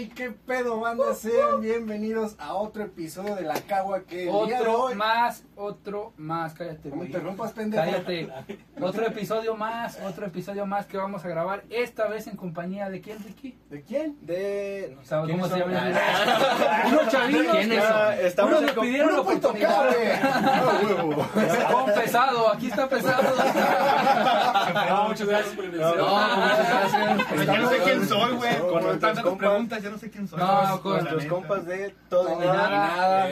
Hey, qué pedo, banda. Sean bienvenidos a otro episodio de La Cagua que el día de Otro hoy. más, otro más, cállate, No me güey. interrumpas, pendejo. Cállate. Otro episodio más, otro episodio más que vamos a grabar. Esta vez en compañía de quién, Ricky. ¿De quién? De. ¿Sabes cómo se ¿Quiénes llama? son? Unos chavinos. ¿Quiénes que- son? Estamos Unos en com- pidieron la oportunidad. tocable. Ah, huevo. Con pesado, aquí está pesado. No, muchas gracias por la invitación. No, muchas gracias. Ya no sé quién soy, güey. Con tantas preguntas, ya no sé quién soy. No, con neta. compas de todo y nada.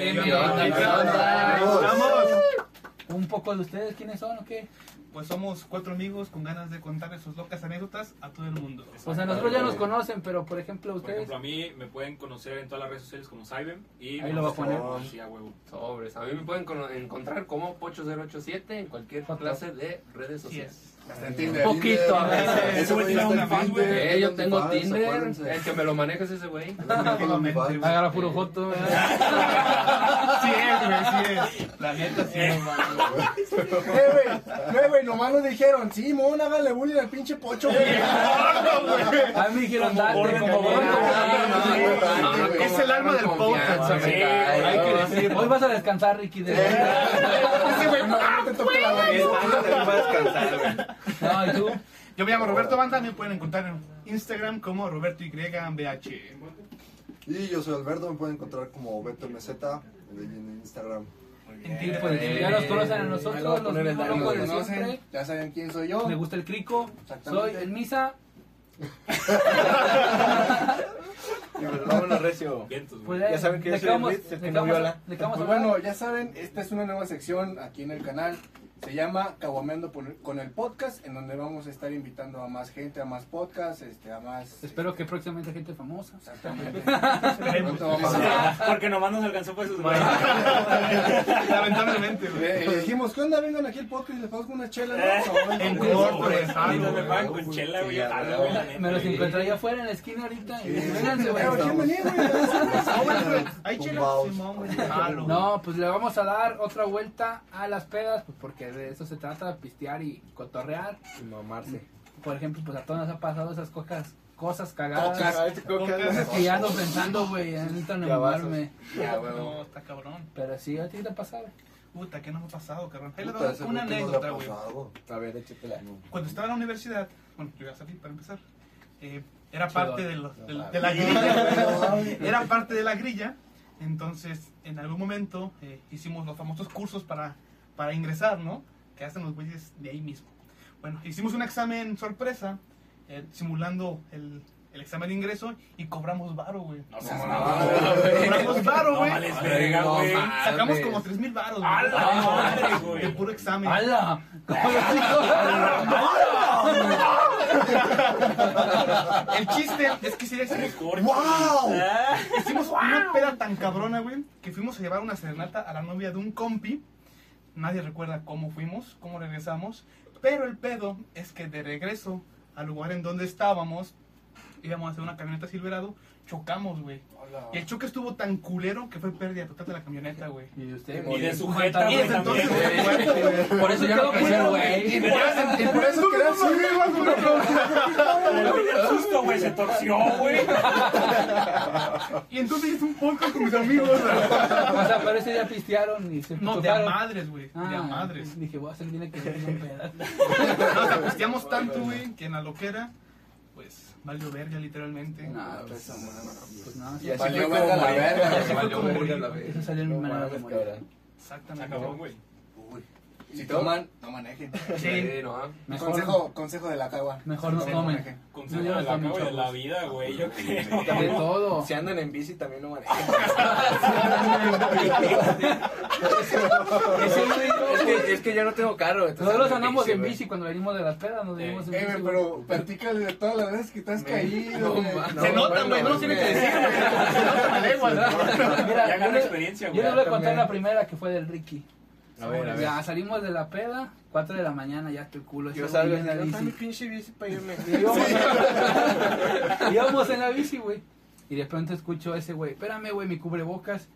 Un poco de ustedes, ¿quiénes son o qué? Pues somos cuatro amigos con ganas de contarle sus locas anécdotas a todo el mundo. O sea, nosotros ya nos conocen, pero por ejemplo Por ustedes. ejemplo, a mí me pueden conocer en todas las redes sociales como Cybem. Y Ahí lo va a poner. Sí, a huevo. Sobres. A mí me pueden encontrar como Pocho087 en cualquier clase de redes sociales. Es. Hasta en Tinder. Poquito, a veces. Ese güey Tiene está en una fan, Tinder. güey. Eh, yo tengo Tinder. El que me lo maneja es ese güey. Agarra puro foto. Sí es, güey, sí es. La neta, sí es. Eh, güey. Eh, güey, nomás nos dijeron, sí, mon, háganle bullying al pinche pocho, güey. A mí me dijeron date. Es el alma del podcast. Hay que decir, hoy vas a descansar, Ricky. Ese güey, no, no te toques la nariz. También va a descansar, güey. No, ¿y tú? Yo me llamo Roberto Banda, me pueden encontrar en Instagram como Roberto YBH. Y yo soy Alberto, me pueden encontrar como Beto MZ en Instagram. Pues, ya nos conocen a nosotros, los mismos locos de siempre. ya saben quién soy yo. Me gusta el crico. Soy el misa. Y vámonos, Recio. Pues. Ya saben que ¿de yo soy el que no vamos a- viola. ¿De qué vamos a Pues bueno, ya saben, esta es una nueva sección aquí en el canal. Se llama Caguameando por- con el podcast, en donde vamos a estar invitando a más gente, a más podcasts, este, a más... Espero que próximamente gente famosa. Exactamente. Esperemos. Pronto vamos a... Porque nomás nos alcanzó por sus güey. Lamentablemente, güey. Le, le dijimos, ¿qué onda? Vengan aquí al podcast y les pagamos una chela, ¿no? En me güey. pagan con chela, güey. Me los encontré allá afuera en la esquina ahorita. Hay chela. No, pues le vamos a dar otra vuelta a las pedas, pues porque de eso se trata, pistear y cotorrear. Y mamarse. Por ejemplo, pues a todos nos ha pasado esas cosas, cosas cagadas. Cocas, cocas. Cosas que ya ando pensando, güey, ya necesito enamomarme. Ya, güey. No, está cabrón. Pero sí, ¿a ti qué te ha pasado? Puta, ¿qué nos ha pasado, cabrón? Ahí doy ese una güey, ¿qué nos anécdota, güey. A ver, échatela. Cuando estaba en la universidad, bueno, yo ya salí para empezar, eh, era Chido. parte de, los- de- de la grilla, güey. Era parte de la grilla. Entonces, en algún momento eh, hicimos los famosos cursos para, para ingresar, ¿no? Que hacen los güeyes de ahí mismo. Bueno, hicimos un examen sorpresa, eh, simulando el, el examen de ingreso y cobramos varo, güey. No seas No, no, güey. Cobramos varo, No güey. vales verga, No, güey. Sacamos como 3 mil varos, ¡A la madre, De güey! puro examen. ¡Hala! El chiste es que si Corcho. ¡Wow! Hicimos una peda tan cabrona, güey, que fuimos a llevar una serenata a la novia de un compi. Nadie recuerda cómo fuimos, cómo regresamos. Pero el pedo es que de regreso al lugar en donde estábamos, íbamos a hacer una camioneta Silverado, chocamos, güey. Y el choque estuvo tan culero que fue pérdida total de la camioneta, güey. Y usted, Y de su sujeta, Y güey, güey. Por eso ya no quise, güey. Y por eso, y por eso quedaste El susto, güey, se torció, güey. Y entonces hice un podcast con mis amigos. güey. O sea, pero ese día pistearon y se No, de a madres, güey. Ah, de a madres. Dije, voy a hacer bien que se un pedazo. No, o sea, pisteamos tanto, güey, que en la loquera, pues, valió verga, literalmente. No, pues, pues no, Y así Valió verga la verga, valió verga la verga. Esa salió en mi manera de morir. Exactamente. Acabó, güey. Si toman, no manejen. Sí. Sí, no. Mejor, Consejo, consejo de la cagua. mejor no tomen. manejen. Consejo de la y de la vida, güey, yo creo. De todo. Si andan en bici también no manejan. Ese Es que, es que ya no tengo carro. Nosotros andamos en bici cuando venimos de las pedas, nos venimos en Eh, bici. güey. pero platícale de todas las veces que te has caído, Se nota, güey, no tiene que decir. Se nota la lengua, ¿no? Mira, Ya yo le- experiencia, Yo güey. les voy a contar la primera que fue del Ricky. A ver, a ver. Ya salimos de la peda, 4 de la mañana, ya estoy culo. Yo salgo en la "Trae mi bici. pinche bici para irme. Y íbamos, íbamos en la bici, güey. Y de pronto escucho a ese güey, espérame, güey, mi cubrebocas.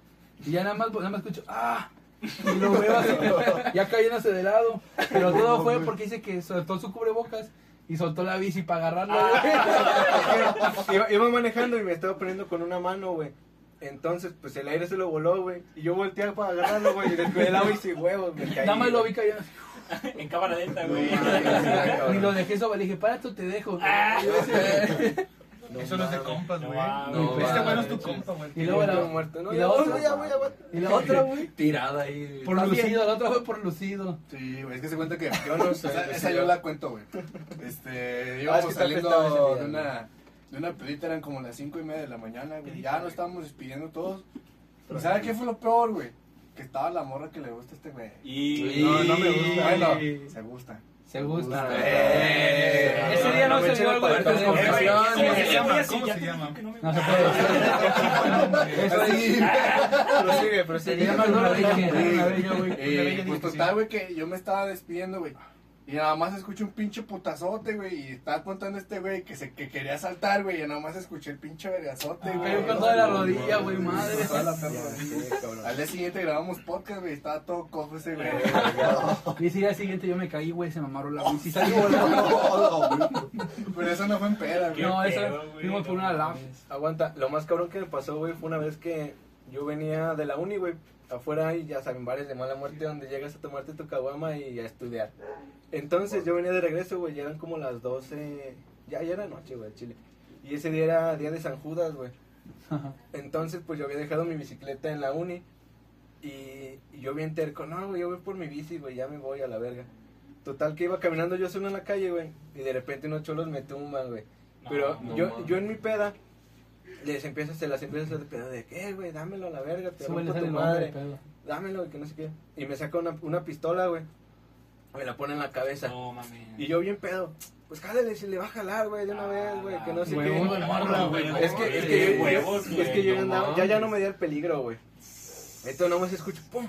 Y ya nada más, nada más escucho, ¡ah! Y lo veo así, ya cayéndose de lado. Pero todo fue porque dice que soltó su cubrebocas Y soltó la bici para agarrarlo, Ah. iba, iba manejando y me estaba poniendo con una mano, güey. Entonces, pues el aire se lo voló, güey. Y yo volteé para agarrarlo, güey. Y después el agua y sin huevos, me caí. Nada más lo vi caer. En cámara lenta, güey. Ni lo dejé sobre, le dije, para tú te dejo. Ah. Eso no es de compas, güey. No este güey no es tu compa, güey. Y luego la, Muerto. No, y la otra, voy. y la otra, güey. Tirada ahí. Por lucido, la otra fue por lucido. Sí, güey, es que se cuenta que Yo no sé. esa, yo la cuento, güey. Este, Ah, es íbamos saliendo de una, de una pelita, eran como las cinco y media de la mañana, güey. Ya nos estábamos despidiendo todos. ¿Y sabes qué fue lo peor, güey? Que estaba la morra que le gusta a este güey. Y. No, no me gusta. Bueno, se gusta. Se gusta. Eh, Ese día no se dio el algo de. Eh, ¿cómo se llama? No se puede. Prosigue, Se prosigue. güey. Eh, pues total, güey, que yo me estaba despidiendo, güey. Y nada más escuché un pinche putazote, güey. Y estaba contando este güey que se que quería saltar, güey. Y nada más escuché el pinche vergazote, güey. Cayó con toda la rodilla, güey, madre. Toda la perra. Sí, cabrón. Al día siguiente grabamos podcast, güey. Estaba todo cojo ese, güey. Y ese día siguiente yo me caí, güey, se me amarró la bici. Salí volando. Pero eso no fue en peda, güey. No, eso, fuimos por una lap. Aguanta, lo más cabrón que me pasó, güey, fue una vez que yo venía de la uni, güey. Afuera hay, ya saben, bares de mala muerte donde llegas a tomarte tu caguama y a estudiar. Entonces yo venía de regreso, güey, ya eran como las 12, ya, ya era noche, güey, chile. Y ese día era día de San Judas, güey. Entonces, pues yo había dejado mi bicicleta en la uni y, y yo bien terco, no, güey, yo voy por mi bici, güey, ya me voy a la verga. Total que iba caminando yo solo en la calle, güey, y de repente unos cholos me tumban, güey. Pero no yo, yo en mi peda les empiezo, se las empiezo a hacer de pedo de que, "Eh, güey, dámelo a la verga, te rompo tu madre, dámelo, y que no sé qué. Y me saca una, una pistola, güey, me la pone en la cabeza. No mames. Y yo bien pedo, pues jálale, si le va a jalar, güey, de una vez, güey, que no sé qué. Es que, es que, yo, huevos, es que yo andaba- ya, ya no me di el peligro, güey. Entonces nomás escucho, pum,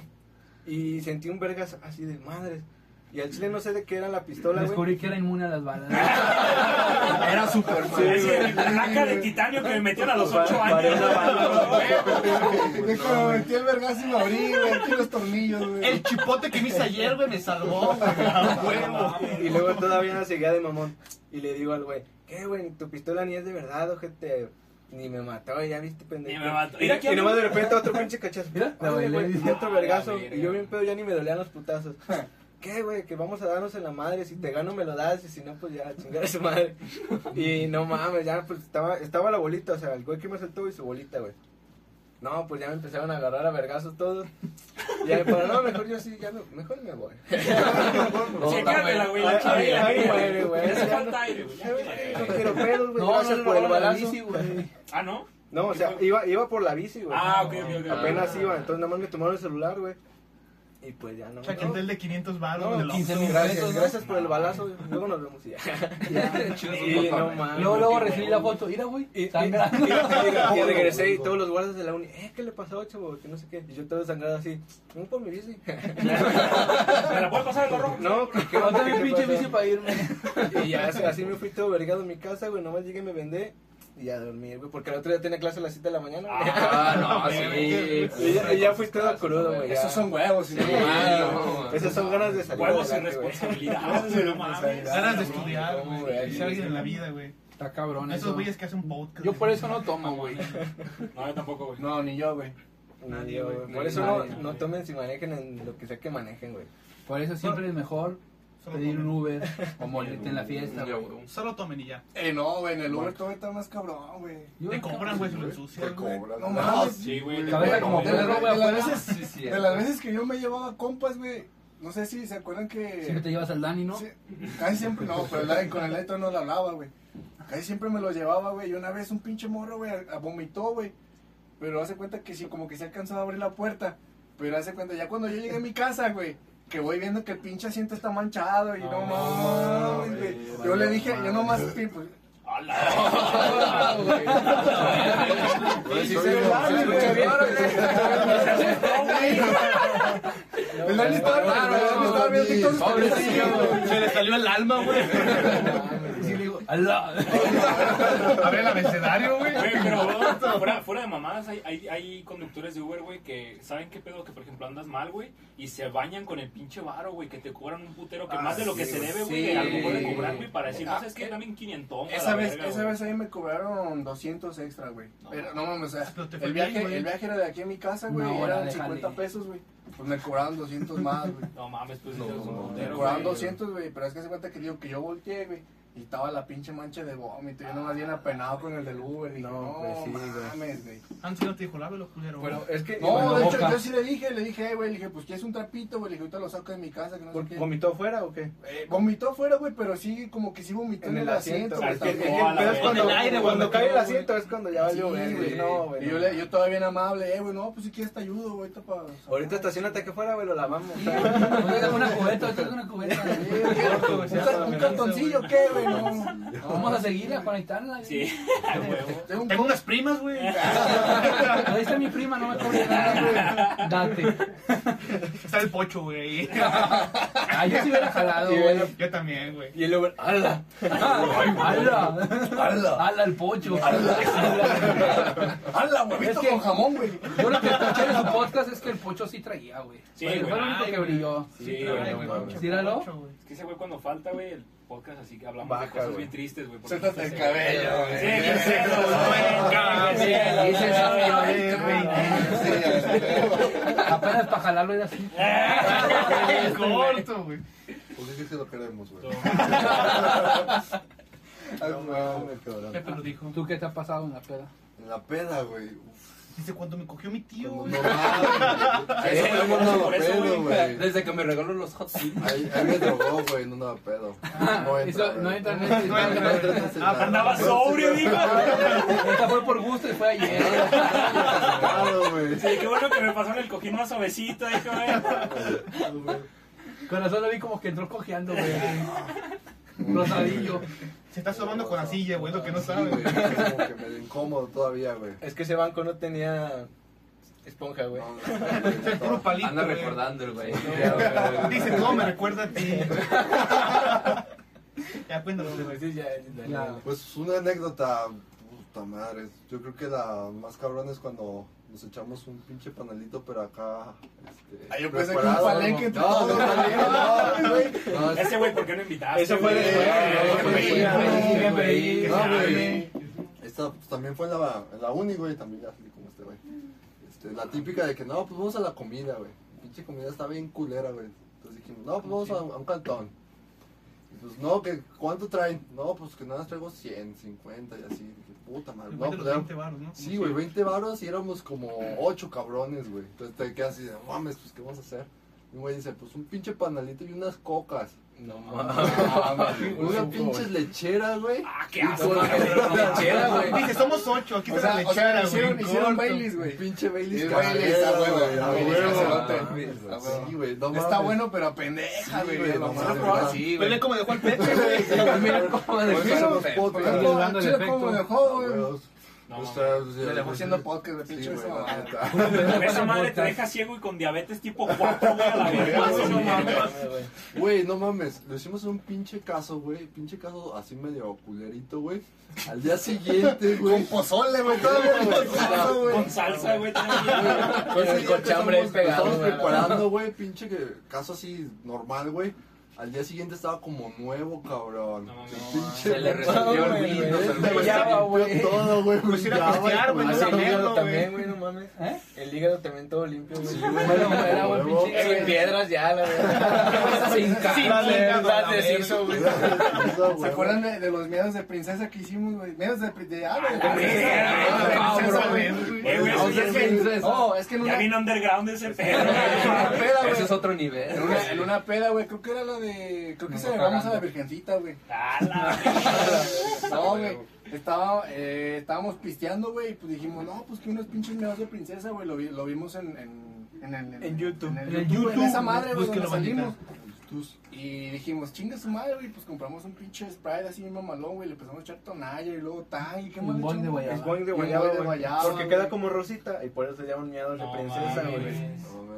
y sentí un vergas así de madres. Y al chile no sé de qué era la pistola, güey. Descubrí que era inmune a las balas. Era super Sí, Es el placa de titanio que me metieron a los Pa- 8 paré años. De me metí el vergazo y me abrí, güey. Aquí los tornillos, güey. El chipote que me hice ayer, güey, me salvó, güey. Y luego todavía seguía de mamón. Y le digo al güey, ¿qué, güey? Tu pistola ni es de verdad, ojete. Ni me mató, ya viste, pendejo. Ni me mató. Y, Mira aquí y nomás de repente otro pinche cachazo. Mira, la bailé. y otro Ah, vergazo. verga. Y yo bien pedo, ya ni me dolían los putazos. ¿Qué, güey? Que vamos a darnos en la madre. Si te gano, me lo das. Y si no, pues ya, chingar a su madre. Y no mames, ya, pues estaba, estaba la bolita. O sea, el güey que me saltó y su bolita, güey. No, pues ya me empezaron a agarrar a vergazos todos. Ya, pero no, mejor yo sí, ya me, mejor me voy. Sí, quédatela, güey. Ahí- la ahí- chile. ahí muere, güey. Hace Ya falta no- aire, güey. No quiero pedos, güey. No, no, Gracias no, por el no, la balazo. bici, güey. Ah, ¿no? No, o sea, iba, iba por la bici, güey. Ah, ok, ok, ok. Apenas iba, entonces nada más me tomaron el celular, güey. Y pues ya no. O sea, que no. el de 500 baros No, del 15 Oxxo. mil Gracias, ¿no? gracias por el balazo. Luego nos vemos y ya. Y no mames. Luego, luego recibí la foto. Mira, güey. Y, sangrando. regresé y todos los guardas de la uni, eh, ¿qué le pasó, chavo? Que no sé qué. Y yo todo sangrado así, no por mi bici. ¿Me la puedes pasar el gorro? No, que ¿qué mi pinche bici para irme. Y ya así, así me fui todo vergado a mi casa, güey. Nomás llegué y me vendé. Y a dormir, güey. Porque el otro día tenía clase a las 7 de la mañana. güey. Ah, no, sí. Y ya, ya fui todo crudo, güey. Esos son huevos, Sí, no. Esas son ganas de salir. Huevos güey. responsabilidad, güey, no mames. Ganas de estudiar, güey. ser alguien en la vida, güey. Está cabrón Esos eso. güeyes que hacen podcast. Yo por eso no tomo, güey. No, yo tampoco, güey. No, ni yo, güey. Nadie, güey. Por eso no, tomen si manejen en lo que sea que manejen, güey. Por eso siempre es mejor pedir un. Uber o morirte en la fiesta, güey. Solo tomen y ya. Eh, no, güey, en el Uber todo está más cabrón, güey. Te cobran, güey, si lo Te ensucias, güey. cobran. No mames. Sí, güey. Cabeza como de, la- perro, güey, de las veces, que yo me llevaba compas, güey. No sé si se acuerdan que. Siempre te llevas al Dani, ¿no? Sí, casi siempre, no, pero el- con el Leto no lo hablaba, güey. Casi siempre me lo llevaba, güey. Y una vez un pinche morro, güey, vomitó, güey. Pero hace cuenta que sí, como que se alcanzó a abrir la puerta. Pero hace cuenta, ya cuando yo llegué a mi casa, güey, que voy viendo que el pinche asiento está manchado y no, No, mames, güey. Yo le dije, yo nomás, pues. El Dani estaba el Dani estaba viendo TikTok. Se le salió el alma, güey. A ver el abecedario, güey. Pero fuera, fuera de mamadas, hay, hay, hay conductores de Uber, güey, que saben qué pedo, que por ejemplo andas mal, güey, y se bañan con el pinche varo, güey, que te cobran un putero que Ah, más de lo que sí, se debe, sí. güey, de a lo mejor de cobrar, güey, para decir, Ah, no sé, es que dame un quinientón. a Esa la vez, verga, esa güey. vez ahí me cobraron 200 extra, güey. No. Pero no mames, o sea, Pero te fue el viaje, güey. el viaje era de aquí a mi casa, güey, hora eran de 50 jale. pesos, güey. Pues me cobraron 200 más, güey. No mames, pues No, es un no, Me putero, cobraron güey. 200, güey, pero es que se cuenta que digo que yo volteé, güey. Y estaba la pinche mancha de vómito. Yo nomás bien apenado con el del Uber. Dije, No, no, pues sí, güey. mames, güey. Antes no te dijo, lávelo, culero. güey. Pero es que. No, de hecho, yo sí le dije, le dije, eh, güey, le dije, pues quieres un trapito, güey. Le dije, ahorita lo saco de mi casa, que no sé ¿Por- qué. ¿Vomitó afuera o qué? Eh, vomitó afuera, güey, pero sí, como que sí vomitó en, el asiento, güey. Es que- que cuando, el aire, güey, cuando cae el asiento es cuando ya Sí, valió ver, güey. No, güey. Y yo, le, yo todavía bien amable, eh, güey, no, pues si quieres te ayudo, güey, ahorita para... Ahorita estacionate aquí afuera, güey, lo lavamos. Una cubeta, una cubeta. ¿Un, un cartoncillo qué, güey? No, Vamos a seguirla, a conectarla. Sí. Tengo un Tengo unas primas, güey. Ahí está mi prima, no me cobre nada, güey. Date. Está el pocho, güey. Ah, yo sí hubiera jalado, güey. Yo también, güey. Y el Uber, ¡hala! ¡Hala! ¡Hala el pocho! ¡Hala! ¡Hala, huevito Es que- con jamón, güey! Yo lo que escuché en su podcast es que el pocho sí traía, güey. Sí, Fue- güey. Fue el único que brilló. Sí, güey, Tíralo. Es que ese güey cuando falta, güey, el podcast así que hablamos Baja, de cosas güey. bien tristes, güey. Suéltate el cabello, güey. Sí, qué cedo, güey. Y se sabe, Sí, Apenas para jalarlo era así. El corto, güey. Pues es que lo queremos, güey. Pepe lo dijo. ¿Tú qué te ha pasado en la peda? En la peda, güey. Dice, cuando me cogió mi tío, güey. no no andaba eso, pedo, güey. Desde que me regaló los hot Wheels. Ahí, ahí me drogó, güey, no andaba pedo. No entra, Eso, no entra en No entra, No entra lado. Andaba sobrio, digo. Esta fue por gusto y fue ayer. Claro, güey. Sí, qué bueno que me pasó en el cojín más suavecito, dijo, güey. Corazón lo vi como que entró cojeando, güey. Rosadillo. Se está sobando con la silla, güey, lo que no sabe, güey. güey. Como que medio incómodo todavía, güey. Es que ese banco no tenía esponja, güey. No, Es el puro palito, Anda güey. recordando el güey. Dice, no, me recuerda a ti. ya, Ya. Pues una anécdota, puta madre. Yo creo que la más cabrón es cuando nos echamos un pinche panalito, pero acá. Este, Ay, yo pensé que un preparado. palenque entre No, todos, no, no, güey. No, Ese güey, ¿por qué no invitaste? Eso fue güey, No, güey. Esta pues, también fue la, la uni, güey, también así como este, güey. Este, la típica de que, no, pues vamos a la comida, güey. Pinche comida está bien culera, güey. Entonces dijimos, no, pues vamos a, a un cantón. Y pues, no, que ¿cuánto traen? No, pues que nada más traigo 100, 50 y así. Puta madre. Era- 20 varos, ¿no? Sí, güey, 20 varos y éramos como 8 cabrones, güey. Entonces te quedas así de, mames, pues ¿qué vamos a hacer? Y un güey dice, pues un pinche panalito y unas cocas. No Una pinche lechera, güey. Ah, qué asco. Lechera, güey. Dice, somos ocho, aquí está la lechera, güey. hicieron. Baileys, güey. Pinche Baileys Baileys, A huevo. Sí, güey, no Está mames. bueno, pero a pendeja, güey. mames. mames. Sí, güey. cómo dejó el Pepe, güey. Mira cómo el efecto. ¿cómo dejó, güey? No, O mames. sea, pues, Le dejó pues, haciendo podcast de pinche esa. Esa madre te deja ciego y con diabetes tipo 4, güey, a la no mames. Güey, no mames, lo hicimos en un pinche caso, güey, pinche caso así medio culerito, güey. Al día siguiente, güey. Con pozole, güey, con pozole, güey. Con salsa, güey. también. Con el cochambre pegado, Estamos preparando, güey, pinche caso así normal, güey. Al día siguiente estaba como nuevo, cabrón. No, no, Se le resolvió el güey, Güey, güey. ya Brillaba, güey. todo, güey. Pues ir a pistear, güey, güey. el hígado güey. también, güey, no mames. ¿Eh? El hígado también todo limpio, güey. Bueno, era Huevo. pinche. Sin piedras ya, la verdad. Sin deshizo, güey. ¿Se acuerdan de, los miedos de princesa que hicimos, güey? Miedos de, ah, de princesa, güey. Güey, eso ya es que- No, es que en Ya una, vino underground ese pedo. güey. güey. Ese es otro nivel. En una, en una peda, güey, creo que era la de. Creo que se celebramos a la Virgencita, güey. A la verga. No, güey. Estaba, eh, estábamos pisteando, güey, y pues dijimos, no, pues que unos pinches meados de princesa, güey. Lo, vi- lo vimos en, en, en, el- En YouTube. En, el En el YouTube, en YouTube, esa madre, güey, búsquelo, donde bandita. Y dijimos, chinga su madre, güey, pues compramos un pinche Sprite así mamalón, güey. Le empezamos a echar tonalla y luego tang y qué más Un boing de guayaba. Es boing de guayaba, boing de güey. guayaba, Porque güey. queda como rosita y por eso se llaman miados de No princesa, mames. güey.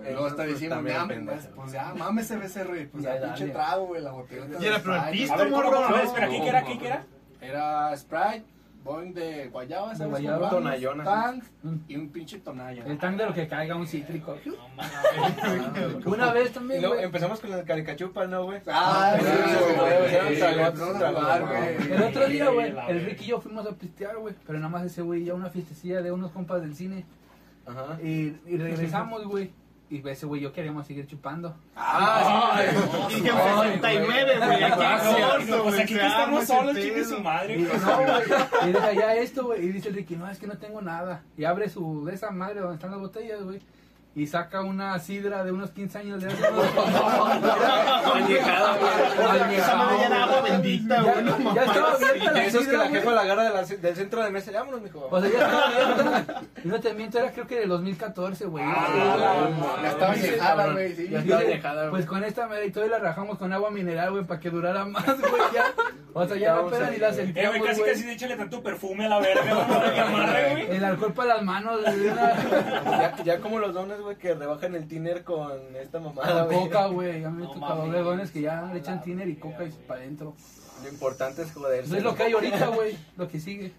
Y luego hasta decimos, También ya, pendeja. pues, pues ya, mames ese becerro, pues Ya, ya, pinche dale. trago, güey, la botella. Y era, pero el pisto, A ver, ¿cómo, morro, cómo? A ver, no. espera, ¿qué qué era? ¿Qué qué era? Era Sprite, Boing de guayaba, De ¿sabes? guayaba. Con vamos, Tonallona. Tang Mm. y un pinche tonalla. El tan de lo que caiga un cítrico. No mames. Una vez también, güey. empezamos con el caricachupa, ¿no, güey? Ah. El otro día, güey, La el. Ricky y yo fuimos a pistear, güey. Pero nada más ese güey, ya una fiestecilla de unos compas del cine. Ajá. Y, y regresamos, güey. Y ese güey y yo queríamos seguir chupando. Ah, Ay, Y que 69, güey. Pues aquí que estamos solos, chingue su madre. Y no, güey. Y deja ya esto, güey. Y dice el Ricky, no, es que no tengo nada. Y abre su, de esa madre donde están las botellas, güey. Y saca una sidra de unos 15 años de hace unos... Añejada, güey. Esa madre ya era agua bendita, Ya, güey. no ya mames. estaba abierta la Eso es que la jefa la agarra de la- del centro de mesa. Ya vámonos, mijo. O sea, ya estaba abierta. Y no te miento, era creo que del 2014, güey. Ah, la Ya estaba cabrón. güey, sí. Y así estaba de, añejada, güey. Pues con esta madre y todo y la rajamos con agua mineral, güey, para que durara más, güey, ya. O sea, ya la Estábamos peda ahí, ni la güey. Eh, güey, casi casi de échale tanto perfume a la verga, güey, para que amarre, güey. El alcohol para las manos, güey. Ya, ya como los dones, güey, que rebajan el tiner con esta mamada, güey. coca, güey. Ya me No tocado dobles que ya le echan tiner y coca y para adentro. Lo importante es joderse. Eso es lo que hay ahorita, güey. Lo que sigue.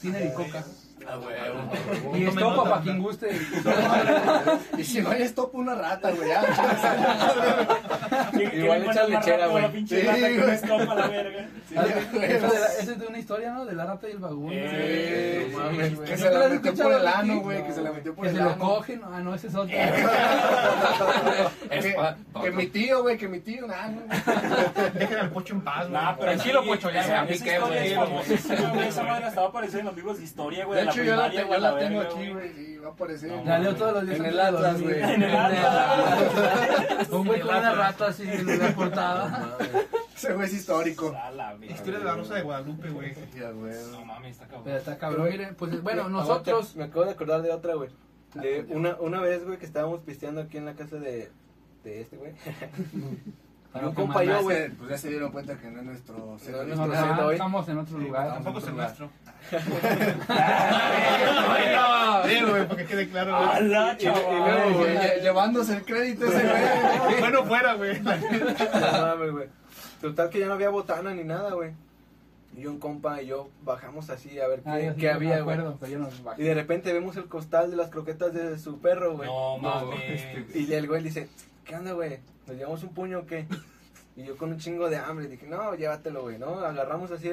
Tiner y coca. Ah, güey. Y estopa para quien guste. Y si no hay stop, una rata, güey. Ya, Que- que Igual echas lechera, güey. la pinche Sí, rata que güey. me escopa la verga. Eso es de una historia, ¿no? De la rata y el vagabundo. Eh, güey. Que ¿No se la metió por el ano, güey. Que se la metió por Que el se lo ano. cogen. Ah, no, ese es otro. Que, que mi tío, güey, que mi tío, nah, no. Dejen al pocho en paz, güey. Nah, pero pocho, ya. esa, ya. esa historia es famosísima, güey. Esa madre estaba apareciendo en los libros de historia, güey. Hecho, yo la, tengo, la aquí, güey. va a aparecer. No, La leo todos los días. En el Atlas, güey. En el Atlas. Un güey con una rata así en la portada. Ese güey es histórico. La. Historia de la Rosa de Guadalupe, güey. No mames, está cabrón. Pero está cabrón. Miren, pues bueno, nosotros. Me acabo de acordar de otra, güey. De una, una vez, güey, que estábamos pisteando aquí en la casa de, de este, güey. Para un compa y yo, güey. Pues ya se dieron cuenta que no es nuestro No No, estamos en otro lugar. Tampoco es el nuestro. Sí, güey, porque quede claro, A güey. la Y- y- y luego, chaval. Llevándose el crédito ese güey. Bueno, fuera, güey. No mames, güey. Total que ya no había botana ni nada, güey. Y un compa y yo bajamos así a ver qué, Ah, qué había, güey. pero Y de repente vemos el costal de las croquetas de su perro, güey. No mames. Y el güey dice, ¿qué onda, güey? ¿Nos llevamos un puño o qué? Y yo con un chingo de hambre dije, no, llévatelo, güey, ¿no? Agarramos así,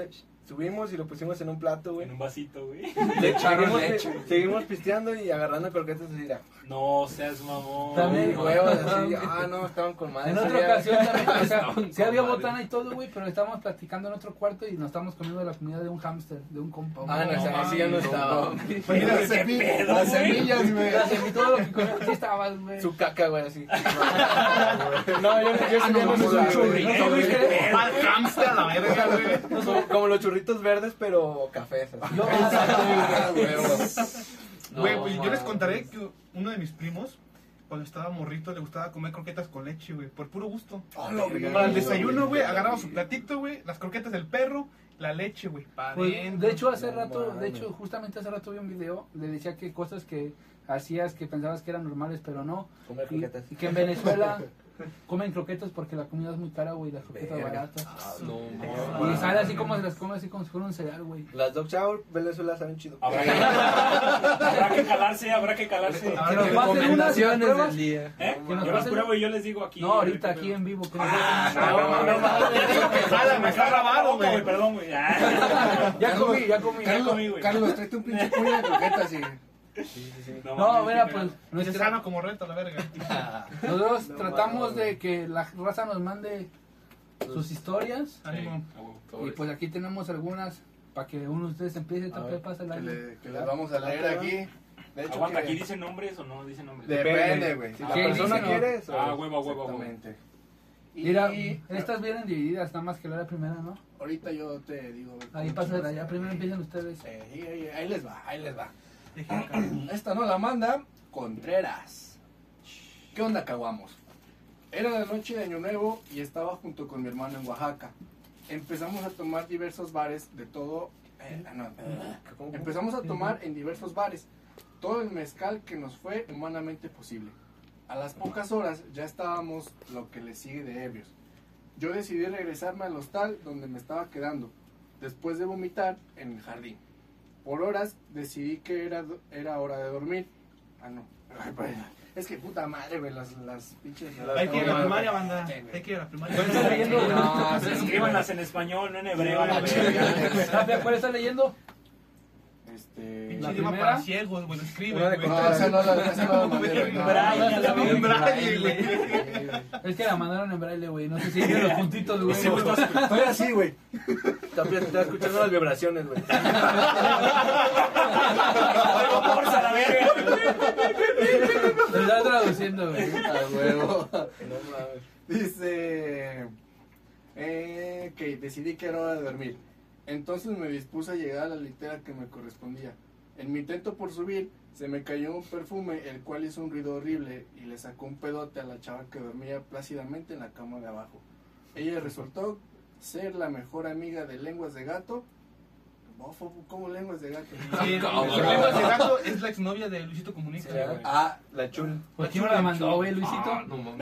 subimos y lo pusimos en un plato, güey. En un vasito, güey. Le seguimos, leche. seguimos pisteando y agarrando croquetas así, mira. No seas mamón. También, huevos así, ah, no, estaban con madre. En otra ocasión también, o sea, sí había botana y todo, güey, pero estábamos platicando en otro cuarto y nos estábamos comiendo la comida de un hámster, de un compa. Ah, no, así ya no estaba. Pues las, ¿Qué semillas, güey? semillas, güey. Las semillas, todo lo que comías, sí estabas, güey. Su caca, güey, así. No, yo, yo Ah, sí no, no, pues, un churrito, no, güey, güey, Mal hamster a churritos verdes, pero cafés. así. Yo. Güey, No, pues yo les contaré que uno de mis primos, cuando estaba morrito, le gustaba comer croquetas con leche, güey, por puro gusto. La verga. Para el desayuno, güey, agarraba su platito, güey, las croquetas del perro, la leche, güey, Pues, de hecho, hace No rato, de hecho, justamente hace rato vi un video, le decía que cosas que hacías que pensabas que eran normales, pero no. Comer Y, y que en Venezuela comen croquetas porque la comida es muy cara, güey, las croquetas Verga. baratas. Ah, no, Y sale así como se las come, así como si fuera un cereal, güey. Las Dog Chow, Venezuela saben chido. Habrá que, habrá que calarse, habrá que calarse. Ah, Que nos ¿qué pasen unas del día. ¿Eh? que nos Yo las pruebo y yo les digo aquí. No, ahorita aquí en vivo. que nos- Ah, no, no, no, me está grabado, güey. Perdón, güey. Ah. Ya comí, ya comí. Ya Carlos, comí, güey. Carlos, tráete un pinche puño de croquetas y... No, mames, mira, pues No es nuestra, sano como reto, la verga. nosotros No, tratamos de que la raza nos mande sus historias. Ánimo. Y pues aquí tenemos algunas para que uno de ustedes empiece a ver, pasa el Que, le- que les vamos a leer aquí. De hecho, Aguanta, que- ¿aquí dicen nombres o no dicen nombres? Depende, güey. Si Ah, la ¿qué persona no? quiere. Ah, huevo, huevo, huevo. Exactamente. Y Mira, estas vienen divididas, nada más que la primera, ¿no? ahorita yo te digo. Ahí pasa allá, primero empiezan ustedes. Eh, ahí, ahí- ahí les va, ahí les va. Acá. Esta no la manda Contreras. ¿Qué onda, Caguamos? Era la noche de Año Nuevo y estaba junto con mi hermano en Oaxaca. Empezamos a tomar diversos bares de todo. eh, no, ¿Cómo? Empezamos a tomar en diversos bares todo el mezcal que nos fue humanamente posible. A las pocas horas ya estábamos lo que le sigue de ebrios. Yo decidí regresarme al hostal donde me estaba quedando. después de vomitar en el jardín. Por horas decidí que era, era hora de dormir. Ah, no. Ay, pues, Es que puta madre, güey, las, las pinches... Hay que ir a la primaria, banda. Hay que ir a la primaria. ¿Cuál estás leyendo, güey? No, escríbanlas en español, no en hebreo. ¿cuál estás leyendo? Este... La primera. para ciegos. Lo escribe. No, no. Es que la mandaron en braille, güey. No sé si tiene los puntitos, güey. Estoy así, güey. También está escuchando las vibraciones, güey. Porfa, la verga. Lo está traduciendo, güey. A huevo. Dice eh, que decidí que era hora de dormir. Entonces me dispuse a llegar a la litera que me correspondía. En mi intento por subir, se me cayó un perfume, el cual hizo un ruido horrible y le sacó un pedote a la chava que dormía plácidamente en la cama de abajo. Ella resultó ser la mejor amiga de Lenguas de Gato. ¿Cómo Lenguas de Gato? Sí, problema de gato es la exnovia de Luisito Comunica. Sí. Ah, La chul. ¿Por quién me la mandó, güey, Luisito? Ah, no mames.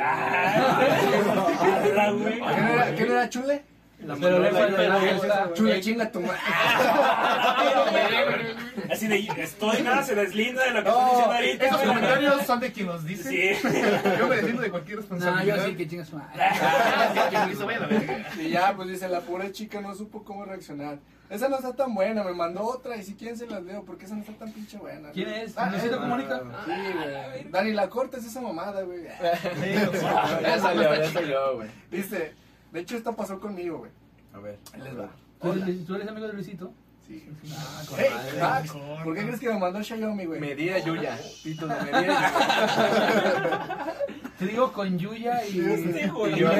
Ah, güey. ¿quién era, quién era Chule? La Pero le fue de la fiesta. Chule, chinga tu madre. Así de, estoy nada, se deslinda de lo que No, estoy diciendo ahorita. Esos comentarios son de quien los dice. Sí. Yo me deslindo de cualquier No, responsabilidad. yo sí que chingas su madre. Y ya, pues dice, la pobre chica no supo cómo reaccionar. Esa no está tan buena, me mandó otra y si quieren se las leo porque esa no está tan pinche buena. ¿Quién es? Ah, ¿Luisito eh, Comunica? Sí, güey. Dani, la corta es esa mamada, güey. Ya salió, ya salió, güey. Dice, de hecho esto pasó conmigo, güey. A ver. Ahí les va. ¿Tú eres, tú eres amigo de Luisito? Sí. Ah, con Hey, madre. Max, ¿por qué crees que me mandó Xiaomi, güey? Medida Yuya. Título, medida Yuya. Te digo con Yuya y... Sí, sí, y güey. yo- a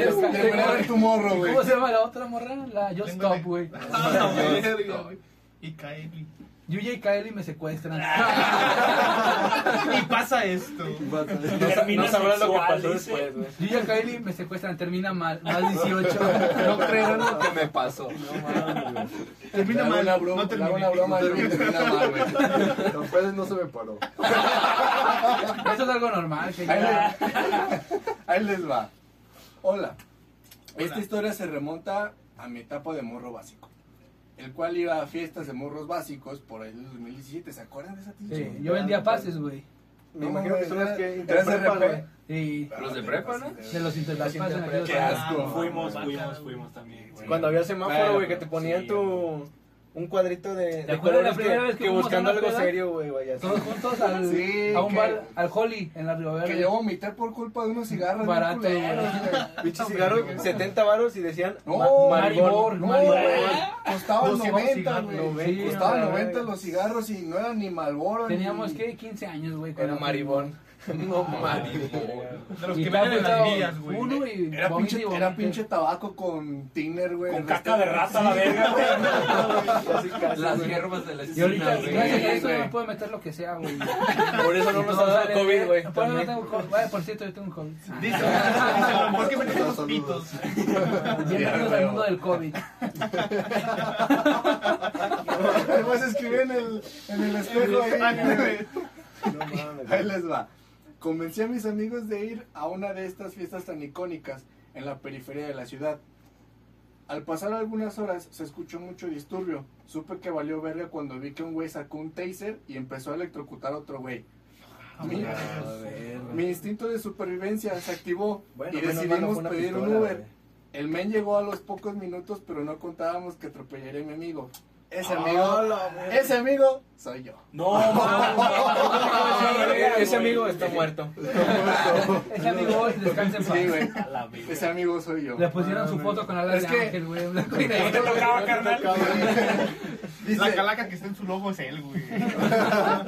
ver tu morro, güey. ¿Cómo se llama la otra morra? La Just Stop, güey. Ah, la verga, güey. Y Kaeli. Yuya y Kaeli me secuestran. Y pasa esto. No, Termina no sabrás lo que pasó después, güey. Yuya y Kaeli me secuestran, termina mal. Más 18. No creerán lo que me pasó. Termina Le hago mal. una broma, No hago una termina. broma y termina mal, güey. No se me paró. Eso es algo normal. Que Ahí, les, ahí les va. Hola. Esta historia se remonta a mi etapa de morro básico. El cual iba a fiestas de morros básicos por del 2017. ¿Se acuerdan de esa pinche? Sí, yo vendía pases, güey. Me No, imagino que son las que güey. Y Los de prepa, ¿no? de los aquellos Qué asco. Fuimos, fuimos, fuimos también. güey. Cuando había semáforo, güey, que te ponían sí, tu... Un cuadrito de, de acuerdas la primera que, vez que que buscando algo peda? serio, güey, vaya. Todos juntos al, Sí, a un que- bar, al Holly, en la Río Que yo vomité por culpa de unos cigarros. Barato. Pinche cigarro, 70 varos y decían No, ma- Maribor, No, Maribor. güey. Costaban 200 90, cigarros, güey. Sí, Costaban güey. 90 los cigarros y no eran ni Malboro. Teníamos, ¿qué? 15 años, güey. Era maribón. No mames. De los Y que venden en las vías, güey. Uno y Era pinche, y era pinche tabaco con tiner, güey. Con caca de rata, la verga, güey. Las hierbas de la Y esquina, ahorita, güey. gracias a eso, yo me puedo meter lo que sea, güey. Por eso no Y nos ha dado COVID, güey. Por eso no tengo COVID. Vaya, por cierto, yo tengo COVID. Dice, dice, ¿por qué metiste los pitos? Bienvenidos al mundo del COVID. Además escribí en el, en el espejo ahí. No mames, Ahí les va. Convencí a mis amigos de ir a una de estas fiestas tan icónicas en la periferia de la ciudad. Al pasar algunas horas se escuchó mucho disturbio. Supe que valió verga cuando vi que un güey sacó un taser y empezó a electrocutar a otro güey. Mi, A ver, güey. mi instinto de supervivencia se activó Bueno, y decidimos pedir un Uber. El men llegó a los pocos minutos, pero no contábamos que atropellaría a mi amigo. Ese Ah, amigo, la verga. ese amigo soy yo. No. Ese amigo está muerto. Ese amigo descansa en paz. Sí, güey. La. Ese amigo soy yo. Le pusieron su foto con alas Es de que- ángel, güey. blanco y ¿No te negro. tocaba, carnal? La calaca que está en su logo es él, güey.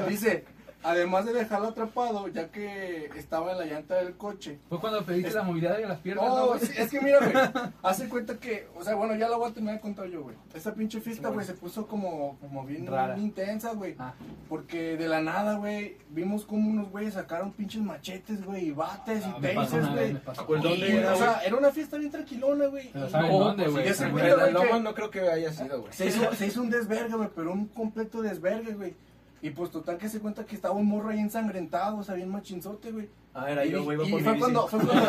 dice, además de dejarlo atrapado, ya que estaba en la llanta del coche. Fue cuando pediste la movilidad de las piernas, ¿no, No, sí, es que mira, güey, hace cuenta que, o sea, bueno, ya la voy a terminar de contar yo, güey. Esa pinche fiesta, güey, se puso como, como bien, Rara. bien intensa, güey. Ah. Porque de la nada, güey, vimos como unos güeyes sacaron pinches machetes, güey, y bates Ah, y tasers, güey. Pues, ¿dónde Y, era, O sea, era una fiesta bien tranquilona, güey. Pero Y- ¿saben no, dónde, pues, güey? no creo que haya sido, güey. se hizo, se hizo un desvergue, güey, pero un completo desvergue, güey. Y pues total que se cuenta que estaba un morro ahí ensangrentado, o sea, bien machinzote, güey. Ah, era y, yo, güey. iba y por fue mi cuando, bici. fue cuando,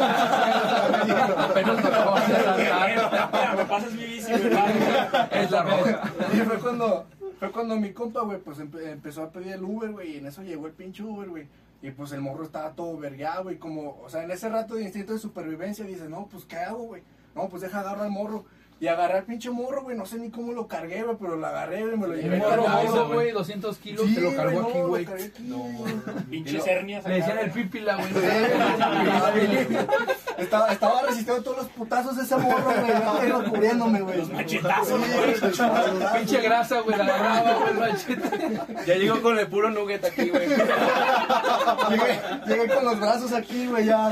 Apenas me acabas de saltar. Mira, me pasas mi bici, ¿verdad? Es la roja. Y fue cuando, fue cuando mi compa, güey, pues empe- empezó a pedir el Uber, güey, y en eso llegó el pinche Uber, güey. Y pues el morro estaba todo vergueado, güey, como, o sea, en ese rato de instinto de supervivencia dice, no, pues, ¿qué hago, güey? No, pues deja agarrar al morro. Y agarré al pinche morro, güey, no sé ni cómo lo cargué, güey, pero lo agarré, güey, me lo El llevé morro cargado, gordo, güey, 200 kilos, Sí, te lo cargó no, aquí, güey. cargué aquí, No, güey. Pinches hernias. Le decían el pípila, güey. Estaba, estaba resistiendo todos los putazos de ese morro, güey. Iba cubriéndome, güey. Los machetazos, güey. Pinche grasa, güey, la agarraba, güey, el machete. Ya llegó con el puro nugget aquí, güey. Llegué, llegué con los brazos aquí, güey, ya.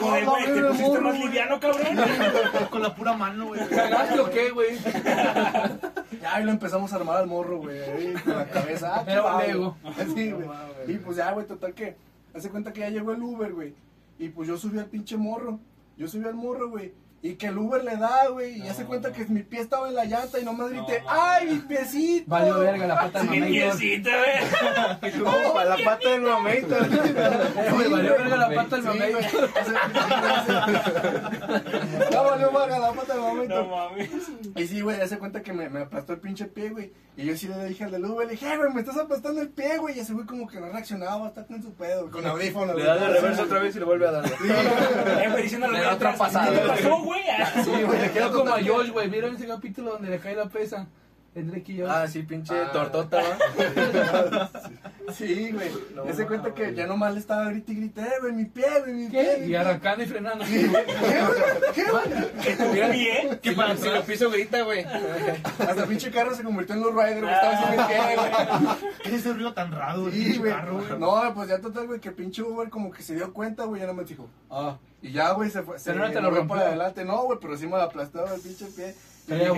Joder, güey, te pusiste más liviano, cabrón. Con la pura mano, güey. ¿Cagaste o qué, güey? Ya, y lo empezamos a armar al morro, güey, ahí, con la cabeza. Ah, qué Era un va, Lego. güey. Sí, güey. Y pues ya, güey, total que, hace cuenta que ya llegó el Uber, güey. Y pues yo subí al pinche morro. Yo subí al morro, güey. Y que el Uber le da, güey. Y hace cuenta que mi pie estaba en la llanta y nomás grité, No, ¡ay, mi piecito! Valió verga la pata del Mi piecito, güey. Para la pata del. Güey, valió verga la pata del mameytor. No valió verga la pata del momento. No mames. Y sí, güey, hace cuenta que me, me aplastó el pinche pie, güey. Y yo sí le dije al del Uber, le dije, "Eh, güey, me estás aplastando el pie, güey. Y ese güey como que no reaccionaba, está con su pedo, con audífonos. Le güey. da de reversa otra vez y le vuelve a dar. Eh, güey, da otra pasada. ¿Qué te pasó, güey? Sí, güey, le Quedó como a Josh, güey. ¿Vieron ese capítulo donde le cae la pesa? El y Josh. Ah, sí, pinche Ah. tortota, ¿va? Sí, güey. No, Ese cuenta que güey. ya nomás le estaba grite y grité, "Eh, güey, mi pie, güey, mi pie. ¿Qué? mi Y pie". arrancando y frenando. ¿Qué, güey? ¿Qué, güey? Que tuviera bien. Si lo- si lo piso grita, güey. Hasta pinche carro se convirtió en los Riders, güey. Estaba haciendo pie, güey. ¿Qué es ese ruido tan raro Sí, güey. carro, güey? No, pues ya total, güey, que pinche Uber como que se dio cuenta, güey, ya no me dijo, ah. Y ya, güey, se fue. Se no te lo rompió. para adelante. No, güey, pero sí me lo aplastaba el pinche pie. Era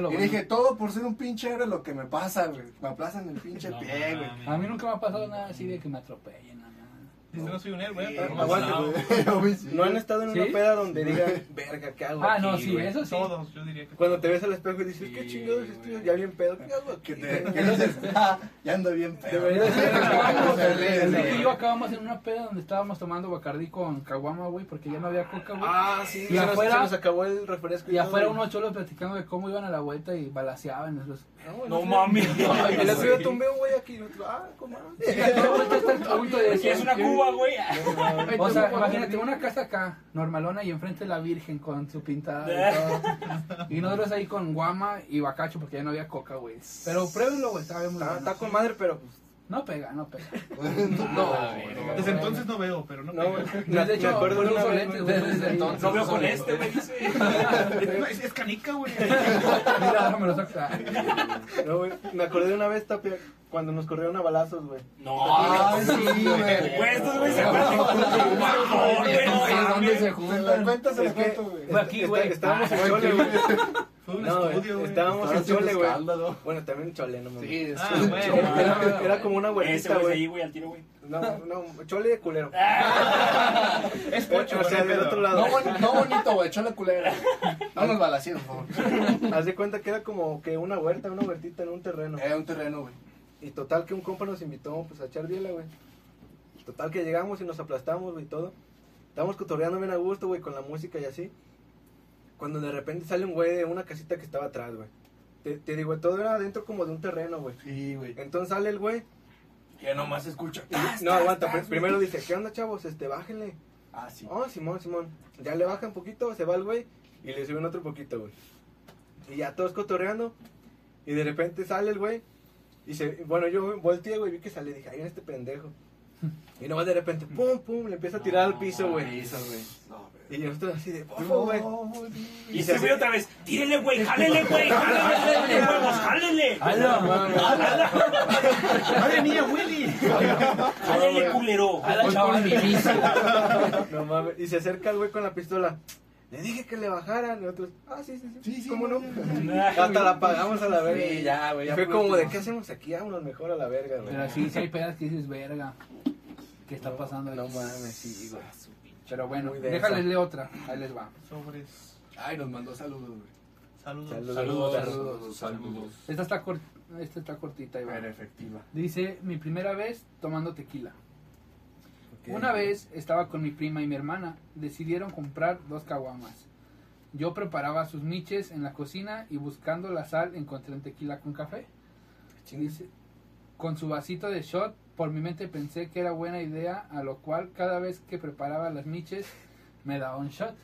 lo Y bueno. dije, todo por ser un pinche era lo que me pasa, güey. Me aplastan el pinche No pie, güey. mames. A mí nunca me ha pasado nada así de que me atropellen, nada. Dice, no soy un héroe, no, no, ¿No han estado en ¿Sí? una peda donde digan, verga, ¿qué hago Ah, aquí, no, sí, güey? eso sí. Todos, yo diría que. Cuando te ves al espejo y dices, Sí, ¿qué chingados estoy ya bien pedo? ¿Qué hago Que aquí? te, que dices, ah, ya ando bien pedo. Debería ser, acabamos, y yo acabamos en una peda donde estábamos tomando Bacardí con Caguama, güey, porque ya no había coca, güey. Ah, sí, Y afuera- se nos acabó el refresco. y todo, afuera unos cholos platicando de cómo iban a la vuelta y balaseaban. Esos. No mames. Y el otro día tumbé un güey aquí y otro, ah, decir. Es una cuba, güey. O sea, imagínate una casa acá, normalona, y enfrente la Virgen con su pintada y todo. Y nosotros ahí con guama y bacacho porque ya no había coca, güey. Pero pruébenlo, güey, está bien está con madre, pero pues, No pega, no pega. no. Desde entonces no veo, pero no. No, pega. güey. De hecho, me acuerdo una vez, güey. desde entonces. No veo con este, me dice. No, es, es canica, güey. Mira, me lo saca. No, güey. Me acordé de una vez, Tapia, cuando nos corrieron a balazos, güey. No, Ay, sí, güey. Güey, estos güey se acuerdan. Güey, no güey. Aquí, Está- güey. Estábamos Ah, en Chole, güey. Fue un No, estudio, güey. estábamos en Chole, güey. Bueno, también en Chole, no mames. Sí, es Ah, güey. Era, era como una abuelita, güey güey. güey, al tiro, güey. No, no, Chole de culero. Es pocho, O sea, güey, del pero- otro lado. No, boni- no bonito, güey, chola culera. No nos balacieron, por favor. Haz de cuenta que era como que una huerta, una huertita en un terreno. Era un terreno, güey. Y total que un compa nos invitó pues a echar biela, güey. Total que llegamos y nos aplastamos, güey, y todo. Estábamos cotorreando bien a gusto, güey, con la música y así. Cuando de repente sale un güey de una casita que estaba atrás, güey. Te, te digo, todo era dentro como de un terreno, güey. Sí, güey. Entonces sale el güey. Ya nomás escucha. y- no, aguanta, pr- primero dice, ¿qué onda, chavos? Este, bájenle. Ah, sí. Oh, Simón, Simón. Ya le baja un poquito, se va el güey y le suben otro poquito, güey. Y ya todos cotorreando. Y de repente sale el güey. Y se, bueno, yo volteé, güey, vi que sale. Dije, ahí viene este pendejo. Y nomás de repente, pum, pum, le empieza a tirar al piso, güey. Piso, güey. No, Y nosotros así de, bofo, güey. Y se ve otra vez. Tírele, güey, jálele, güey, jálele, huevos, jálele. ¡Madre mía, Willy! Jálele, culero. A la chaval. No mames. Y se acerca el güey con la pistola. Le dije que le bajaran. Y otros, ah, sí, sí, sí. Sí, sí, ¿Cómo no? Hasta la pagamos a la verga. Sí, ya, güey, Y ya fue por como de. ¿qué hacemos aquí? Vámonos mejor a la verga, güey. Pero sí, sí hay pedas que dices, verga. ¿Qué está pasando No mames, sí, güey. Pero bueno, déjales leer otra. Ahí les va. Sobres. Ay, nos mandó saludos, güey. Saludos. Saludos. Saludos, Saludos. saludos. Esta está, cort- esta está cortita. Era efectiva. Dice, mi primera vez tomando tequila. Una vez estaba con mi prima y mi hermana. Decidieron comprar dos caguamas. Yo preparaba sus miches en la cocina y buscando la sal encontré un tequila con café. Dice, con su vasito de shot, por mi mente pensé que era buena idea, a lo cual cada vez que preparaba las miches me daba un shot.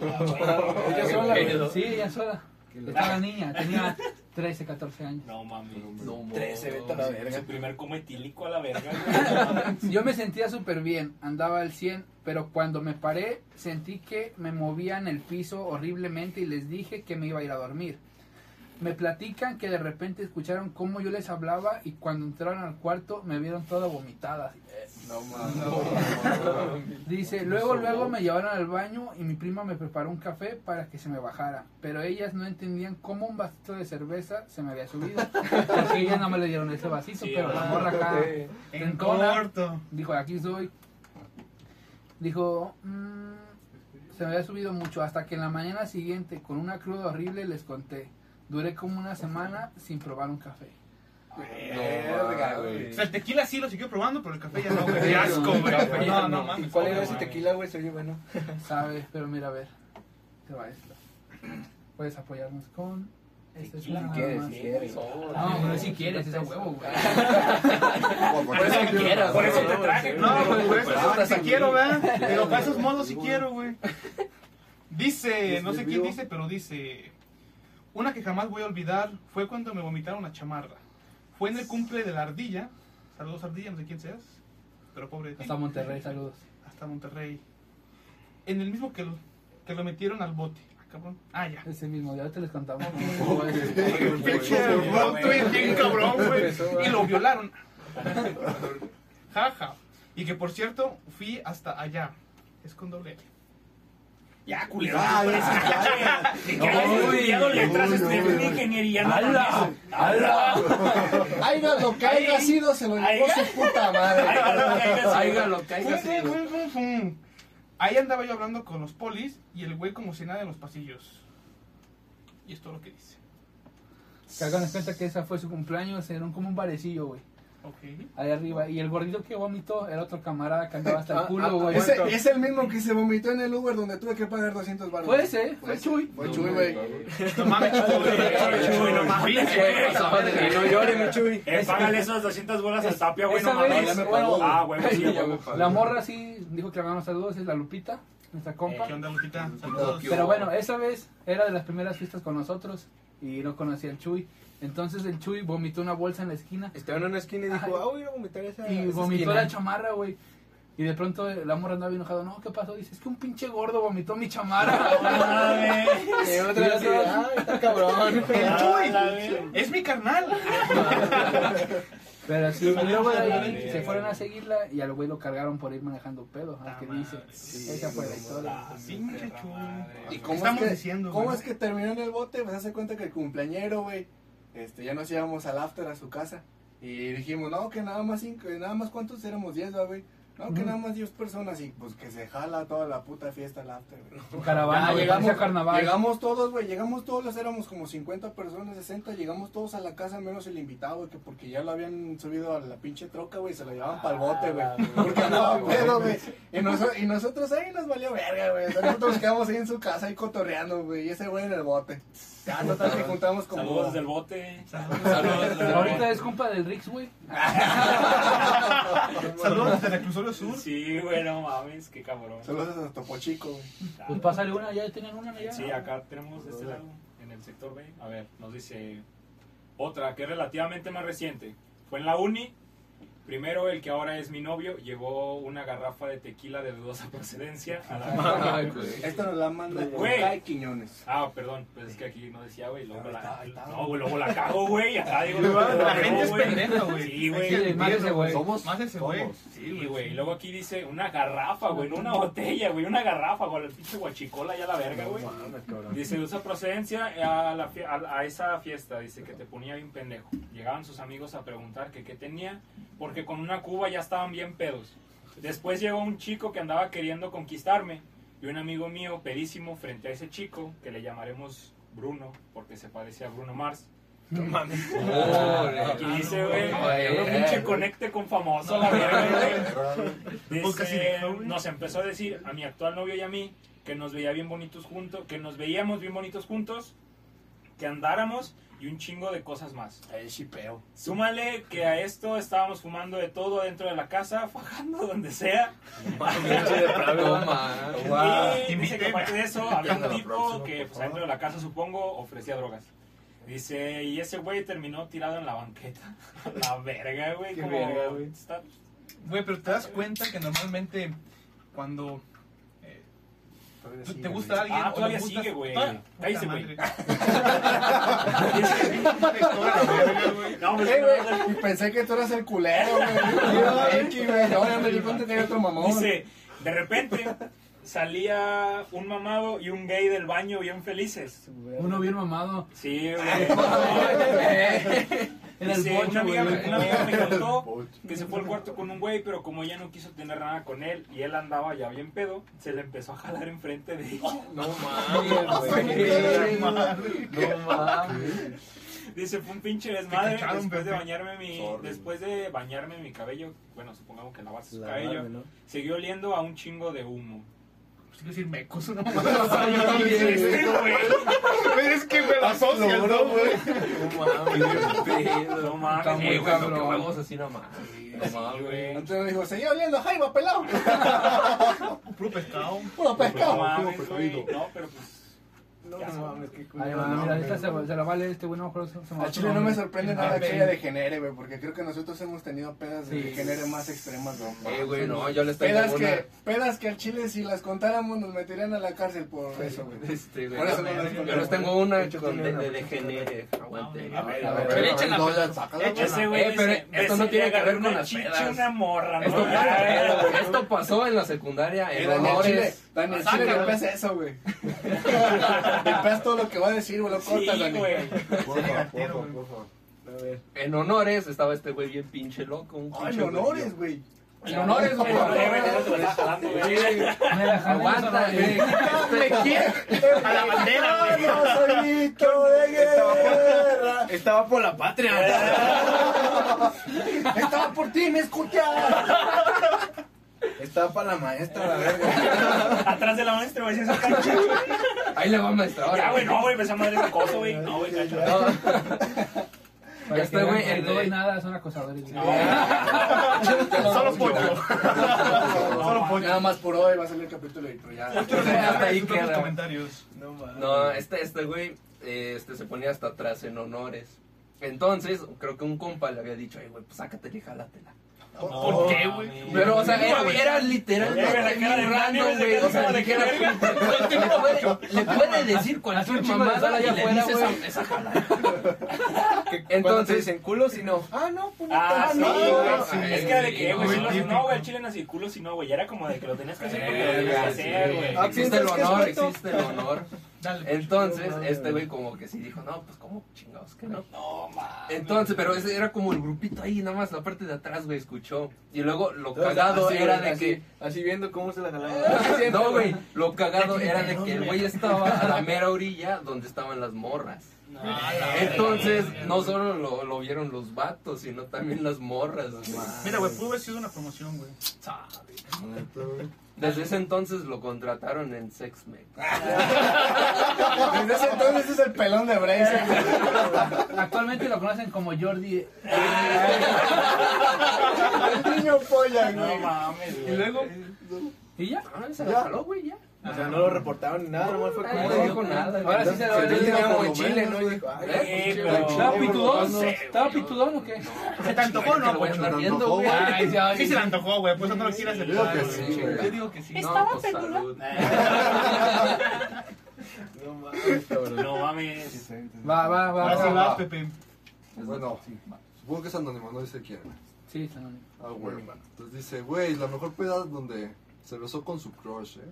Ella sola, güey. Sí, ella sola. Estaba niña, tenía 13, 14 años. No mames. No, 13, vete a la verga. Su primer cometílico a la verga. güey. Yo me sentía súper bien, andaba al 100, pero cuando me paré sentí que me movía en el piso horriblemente y les dije que me iba a ir a dormir. Me platican que de repente escucharon cómo yo les hablaba y cuando entraron al cuarto me vieron toda vomitada. No mames. Dice, luego luego me llevaron al baño y mi prima me preparó un café para que se me bajara, pero ellas no entendían cómo un vasito de cerveza se me había subido, porque ellas no me le dieron ese vasito, Sí, pero la morra acá En corto. dijo, aquí estoy. Dijo, "Mm, se me había subido mucho, hasta que en la mañana siguiente, con una cruda horrible, les conté. Duré como una semana sin probar un café. Verga, güey. O sea, el tequila sí lo siguió probando, pero el café ya no, güey. Qué asco, güey. No, no ¿Y mames. cuál era ese tequila, güey? Se oye bueno. ¿Sabes? Pero mira, a ver. Te va esto. Puedes apoyarnos con... Este Si quieres, si quieres. No, pero si quieres, es a huevo, güey. Por eso quieras, Por eso güey. te traje. No, pues por eso Pues, es que si quiero. ¿verdad? Pero para esos modos sí quiero, güey. Dice, no sé quién dice, pero dice... Una que jamás voy a olvidar fue cuando me vomitaron una chamarra. Fue en el cumple de la ardilla. Saludos ardilla, no sé quién seas. Pero pobre de ti. Hasta Monterrey, saludos. Hasta Monterrey. En el mismo que lo, que lo metieron al bote. Ah, cabrón. Ah, ya. Ese mismo, ya te les contamos. Pinche cabrón, güey. Y lo violaron. Jaja. Y que por cierto, fui hasta allá. Es con doble L. Ya, culero. Ah, ¿qué ya, ya? De que hayas estudiado letras, estudiaste una ingeniería. no ¡Hala! ¡Hala! Aiga, lo que haya sido se lo llevó su puta madre. Aiga, lo que haya sido. Ahí andaba yo hablando con los polis y el güey como si nada en los pasillos. Y es lo que dice. Que hagan cuenta que esa fue su cumpleaños, era un- como un barecillo, güey. Ok. Ahí arriba. Y el gordito que vomitó era otro camarada que andaba hasta el Ah, culo, ah, güey. ese- Ese es el mismo que se vomitó en el Uber donde tuve que pagar 200 baros. Fue ese, fue Chuy. Fue Chuy, güey. No mames, Chuy, no mames, no llore, mi chuy. Eh, págale esas 200 bolas al tapia, güey, no mames. ya me bueno, pagó. Ah, güey, sí, Ya güey. me pagó. La morra sí dijo que le mandamos saludos, es la Lupita, nuestra compa. ¿Qué onda, Lupita? Saludos. Pero bueno, esa vez era de las primeras fiestas con nosotros y no conocía al Chuy. Entonces el Chuy vomitó una bolsa en la esquina Estaba en una esquina y dijo, Ajá. ah, voy a vomitar esa. y esa vomitó esquina". la chamarra, güey. Y de pronto la morra andaba bien enojado. No, ¿qué pasó? Dice, es que un pinche gordo vomitó mi chamarra. Y otra vez, otra- ah, está cabrón. El Chuy. verga. Es mi carnal. Pero sí, y luego de ahí Madre. se fueron a seguirla y al güey lo cargaron por ir manejando pedo. Al que Ah, dice, madre. esa fue la historia. Pinche Chuy. ¿Y ¿Qué cómo estamos es que, diciendo, ¿Cómo es que terminó en el bote? Pues hace cuenta que el cumpleañero, güey, este, ya nos íbamos al after a su casa. Y dijimos, no, que nada más cinco, nada más cuántos éramos 10, ¿va, güey. No, que nada más 10 personas y pues que se jala toda la puta fiesta al after, güey. Caravana, Ya, llegamos, parecía carnaval. llegamos todos, güey, llegamos todos, éramos como 50 personas, 60, llegamos todos a la casa menos el invitado, güey, que porque ya lo habían subido a la pinche troca, güey, se lo llevaban para el bote, güey. Porque andaba pedo, güey. Y, noso- y nosotros ahí nos valió verga, güey. O sea, nosotros nos quedamos ahí en su casa ahí cotorreando, güey, y ese güey en el bote. Ya, total que juntamos como... Saludos desde el bote. Ahorita es compa del Rix, güey. Saludos desde el sur. Sí, güey, no mames, qué cabrón. Saludos a Topo Chico, güey. Pues pásale una, ya tenían una allá. Sí, acá tenemos de este lado, en el sector B. A ver, nos dice otra que es relativamente más reciente. Fue en la uni. Primero, el que ahora es mi novio llevó una garrafa de tequila de dudosa procedencia a la Ay, güey. Esta nos la manda Güey. Kai Quiñones. Ah, perdón, pues es que aquí no decía, güey, luego la, está, ahí está. no, güey, luego la cago, güey, acá digo, La luego la gente es güey. pendeja, güey. Sí, güey. que más ese güey. Somos. Más ese güey. somos. Sí, güey, y luego aquí dice una garrafa, güey, no una botella, güey, una garrafa, güey, el pinche guachicola ya la verga, güey. Mames, cabrón. Dice, de usa procedencia a, la fie- a, a esa fiesta, dice que te ponía bien pendejo. Llegaban sus amigos a preguntar que qué tenía, porque con una cuba ya estaban bien pedos. Después llegó un chico que andaba queriendo conquistarme, y un amigo mío, pedísimo, frente a ese chico, que le llamaremos Bruno, porque se parece a Bruno Mars. No mames. Aquí dice, güey, Ay, un ay, pinche güey. conecte con famoso, la verga, güey. Güey. nos empezó a decir a mi actual novio y a mí que nos veía bien bonitos juntos, que nos veíamos bien bonitos juntos, que andáramos y un chingo de cosas más. El chipeo. Súmale que a esto estábamos fumando de todo dentro de la casa, fajando donde sea. Y dice que aparte de eso, había un tipo próxima, que por pues, dentro de la casa, supongo, ofrecía drogas. Dice, y ese güey terminó tirado en la banqueta. La verga, güey. Qué como- verga, güey. está- Güey, pero te das cuenta que normalmente cuando te- te gusta alguien Ah, todavía sigue, güey. Ah, Cállese, puta güey. No, Eh, güey, y pensé que tú eras el culero, güey. No, ya me di cuenta que hay otro mamón. Dice, de repente salía un mamado y un gay del baño bien felices. Uno bien mamado. Sí, güey. El bocho, una amiga, güey. una amiga me contó que se fue al cuarto con un güey, pero como ella no quiso tener nada con él y él andaba ya bien pedo, se le empezó a jalar enfrente de ella. No mames, güey. No mames. Dice, fue un pinche desmadre después de bañarme mi Sorry. después de bañarme mi cabello, bueno, supongamos que lavarse su cabello, ¿no? siguió oliendo a un chingo de humo. Pues quiero decir mecos, ¿no? Este güey, Es que me la asocias, ¿no, güey? No mames, no mames, Eh, güey, así nomás. No mames, güey. Me dijo, seguía oliendo a Jaiba, pelado. Puro pescado. Puro No pescado. mames. No, pero pues No, Ya no mames, qué Ahí va, mira, esta se, se la vale este güey, no me acuerdo, se me va A Chile no me sorprende El nada que ella degenere, güey, porque creo que nosotros hemos tenido pedas de Sí. degenere más extremas, güey. Eh, güey, no, yo les tengo Pedas una. que, pedas que al Chile si las contáramos nos meterían a la cárcel por eso, güey. Este, güey. Por eso no las Yo les tengo una Hecho, con de, de degenere. Aguante. A ver, a ver. Pero Échala, no, güey. Eh, pero esto no "Besé tiene que ver con una las pedas". una morra, ¿no? Esto, Ah, pasó en la secundaria en honores. Chile, güey. le pesa eso, güey. Le pesa todo lo que va a decir, güey, lo Sí, cortas, Dani. En honores estaba este güey bien pinche loco. Un Ay, pinche honores, güey. En honores, güey. Lo está jalando, güey. Aguanta, güey. A la bandera, güey. Estaba por la patria. Estaba por ti, me escuchas. Estaba para la maestra, la verga. Atrás de la maestra, güey, el chicho. Ahí le va maestra. ahora. Ya, güey, no, güey, esa madre es acoso, güey. No, güey, cacho. No. Este güey, el todo de- y nada son acosadores. güey. Solo pocho. Solo pocho. Nada más por hoy va a salir el capítulo y pero ya. Hasta ahí queda. comentarios. No. No, este, este güey eh, este, se ponía hasta atrás en honores. Entonces, creo que un compa le había dicho, ay, güey, pues sácatela y jálatela. ¿Por qué, güey? Pero, o sea, era, era bien Dani, random, güey. O sea, le puede, le puede decir cualquier mamada allá y le afuera, güey. esa, jalada. Entonces- dicen culo, si no. Ah, no, pues Ah, sí, no, sí. Es que era de que, güey, no, no, güey, al chile nací culo, si no, güey. Era como de que lo tenías que hacer porque lo tenías que hacer, güey. Ah, Existe el ¿piensas que es honor, existe el honor. Dale. Entonces, No este güey como que sí dijo, no, pues cómo chingados que no. No, mames. Entonces, pero ese era como el grupito ahí, nada más la parte de atrás, güey, escuchó. Y luego lo Entonces, cagado así, era de así, que... Así viendo cómo se la jalaba. No, güey, lo cagado era de que el güey estaba a la mera orilla donde estaban las morras. Entonces, no solo lo, lo vieron los vatos, sino también las morras. Mira, güey, pudo haber sido una promoción, güey. Desde ese entonces lo contrataron en SexMate. Desde ese entonces es el pelón de Bracer, güey. Actualmente lo conocen como Jordi. El niño polla, No güey. mames, Y güey. luego, ¿Y ya? Ah, se la jaló, güey, ya. O sea, no lo reportaron ni nada, nomás fue Ah, como. no dijo nada. Ahora sí se lo por como en Chile, ¿no? Y dijo, ay, pero- ¿Estaba pitudón? ¿Estaba pitudón o qué? ¿se te antojó no, ¿Te viendo, antojó, güey. Sí se le antojó, güey, pues no lo quieras aceptar. Yo digo que sí. No, pues, salud. No mames, cabrón. No mames. Va, va, va. Ahora sí va, vas, va. Pepe. Bueno, supongo que es anónimo, no dice quién. Sí, está anónimo. Ah, güey. Entonces dice, güey, la mejor peda donde se besó con su crush, ¿eh?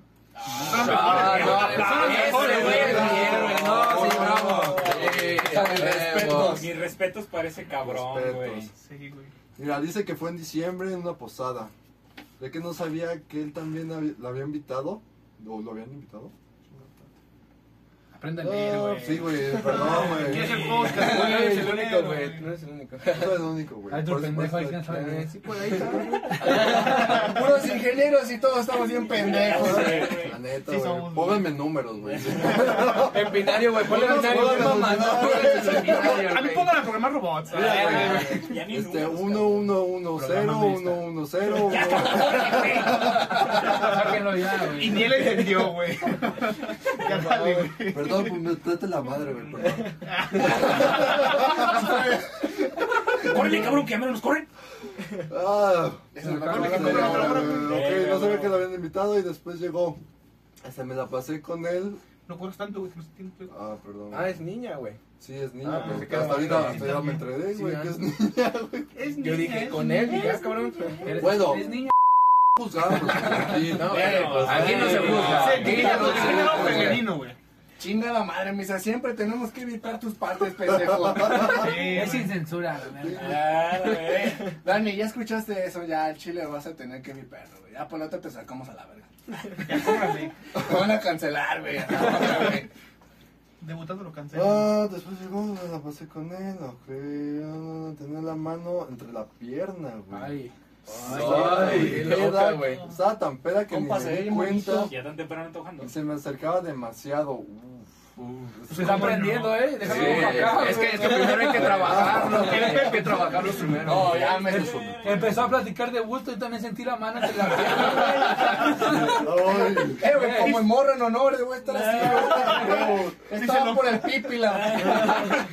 No, sí, bravo. Mis respetos. Mis respetos para ese cabrón, güey. Mira, dice que fue en diciembre en una posada. Ya que no sabía que él también la había invitado. ¿O lo habían invitado? Aprende a leer, güey. sí, güey, perdón, güey. ¿Quién es el No podcast? No eres el único, güey. No eres el único. soy el único, güey. Hay otro pendejo ahí que no sabe leer. Sí, por ahí está. Puros ingenieros y todos estamos bien pendejos. La neta, güey. Pónganme números, güey. En binario, güey. Ponle Póngame- binario, güey. No, A mí pongan a programar robots. Este, números, 1, 1, 1, 0, Programa 1, 1, 0, Sáquenlo ya, Y güey. ni él entendió, güey. Ya dale, güey. Perdón, pues me trate la madre, güey, perdón. ¡Córrele, cabrón, que a menos nos corren! Ah, me este, ok, no sabía que lo habían invitado y después llegó. Se me la pasé con él. No corras tanto, güey. no Ah, perdón. Ah, es niña, güey. Sí, es niña, Ah, pero hasta ahorita, hasta ya me Sí, güey, ah. que es niña, güey. Es Yo niña, dije, es con él, y ya, cabrón. Bueno. eres niña. Juzgamos, aquí. No, Bueno, pues, aquí no se juzga. Aquí no se juzga. femenino, güey. Chinga la madre, misa. Siempre tenemos que evitar tus partes, pendejo. Sí, Es sin censura, la neta. Claro, güey. Dani, ya escuchaste eso. Ya al chile vas a tener que viperlo, güey. Ya por te te sacamos a la verga. Ya, córrale. Te van a cancelar, güey. No. Debutando lo cancelan. Ah, después llegó, me la pasé con él, ok. ah, Tenía la mano entre la pierna, güey. Ay. Ay, qué loca, peda, güey. Estaba tan peda que Compa, ni se me di cuenta. bonito. Ya tan temprano antojando. Y se me acercaba demasiado. Uf, uf. Se está aprendiendo, ¿eh? Sí, Déjame acá. es que, es que primero hay que trabajarlo. Hay que trabajarlo primero. No, ya me Empezó a platicar de bulto y también sentí la mano entre la pierna. Eh, güey, como en morro en honor, voy a estar así, güey. Estaba Díselo. por el pípila.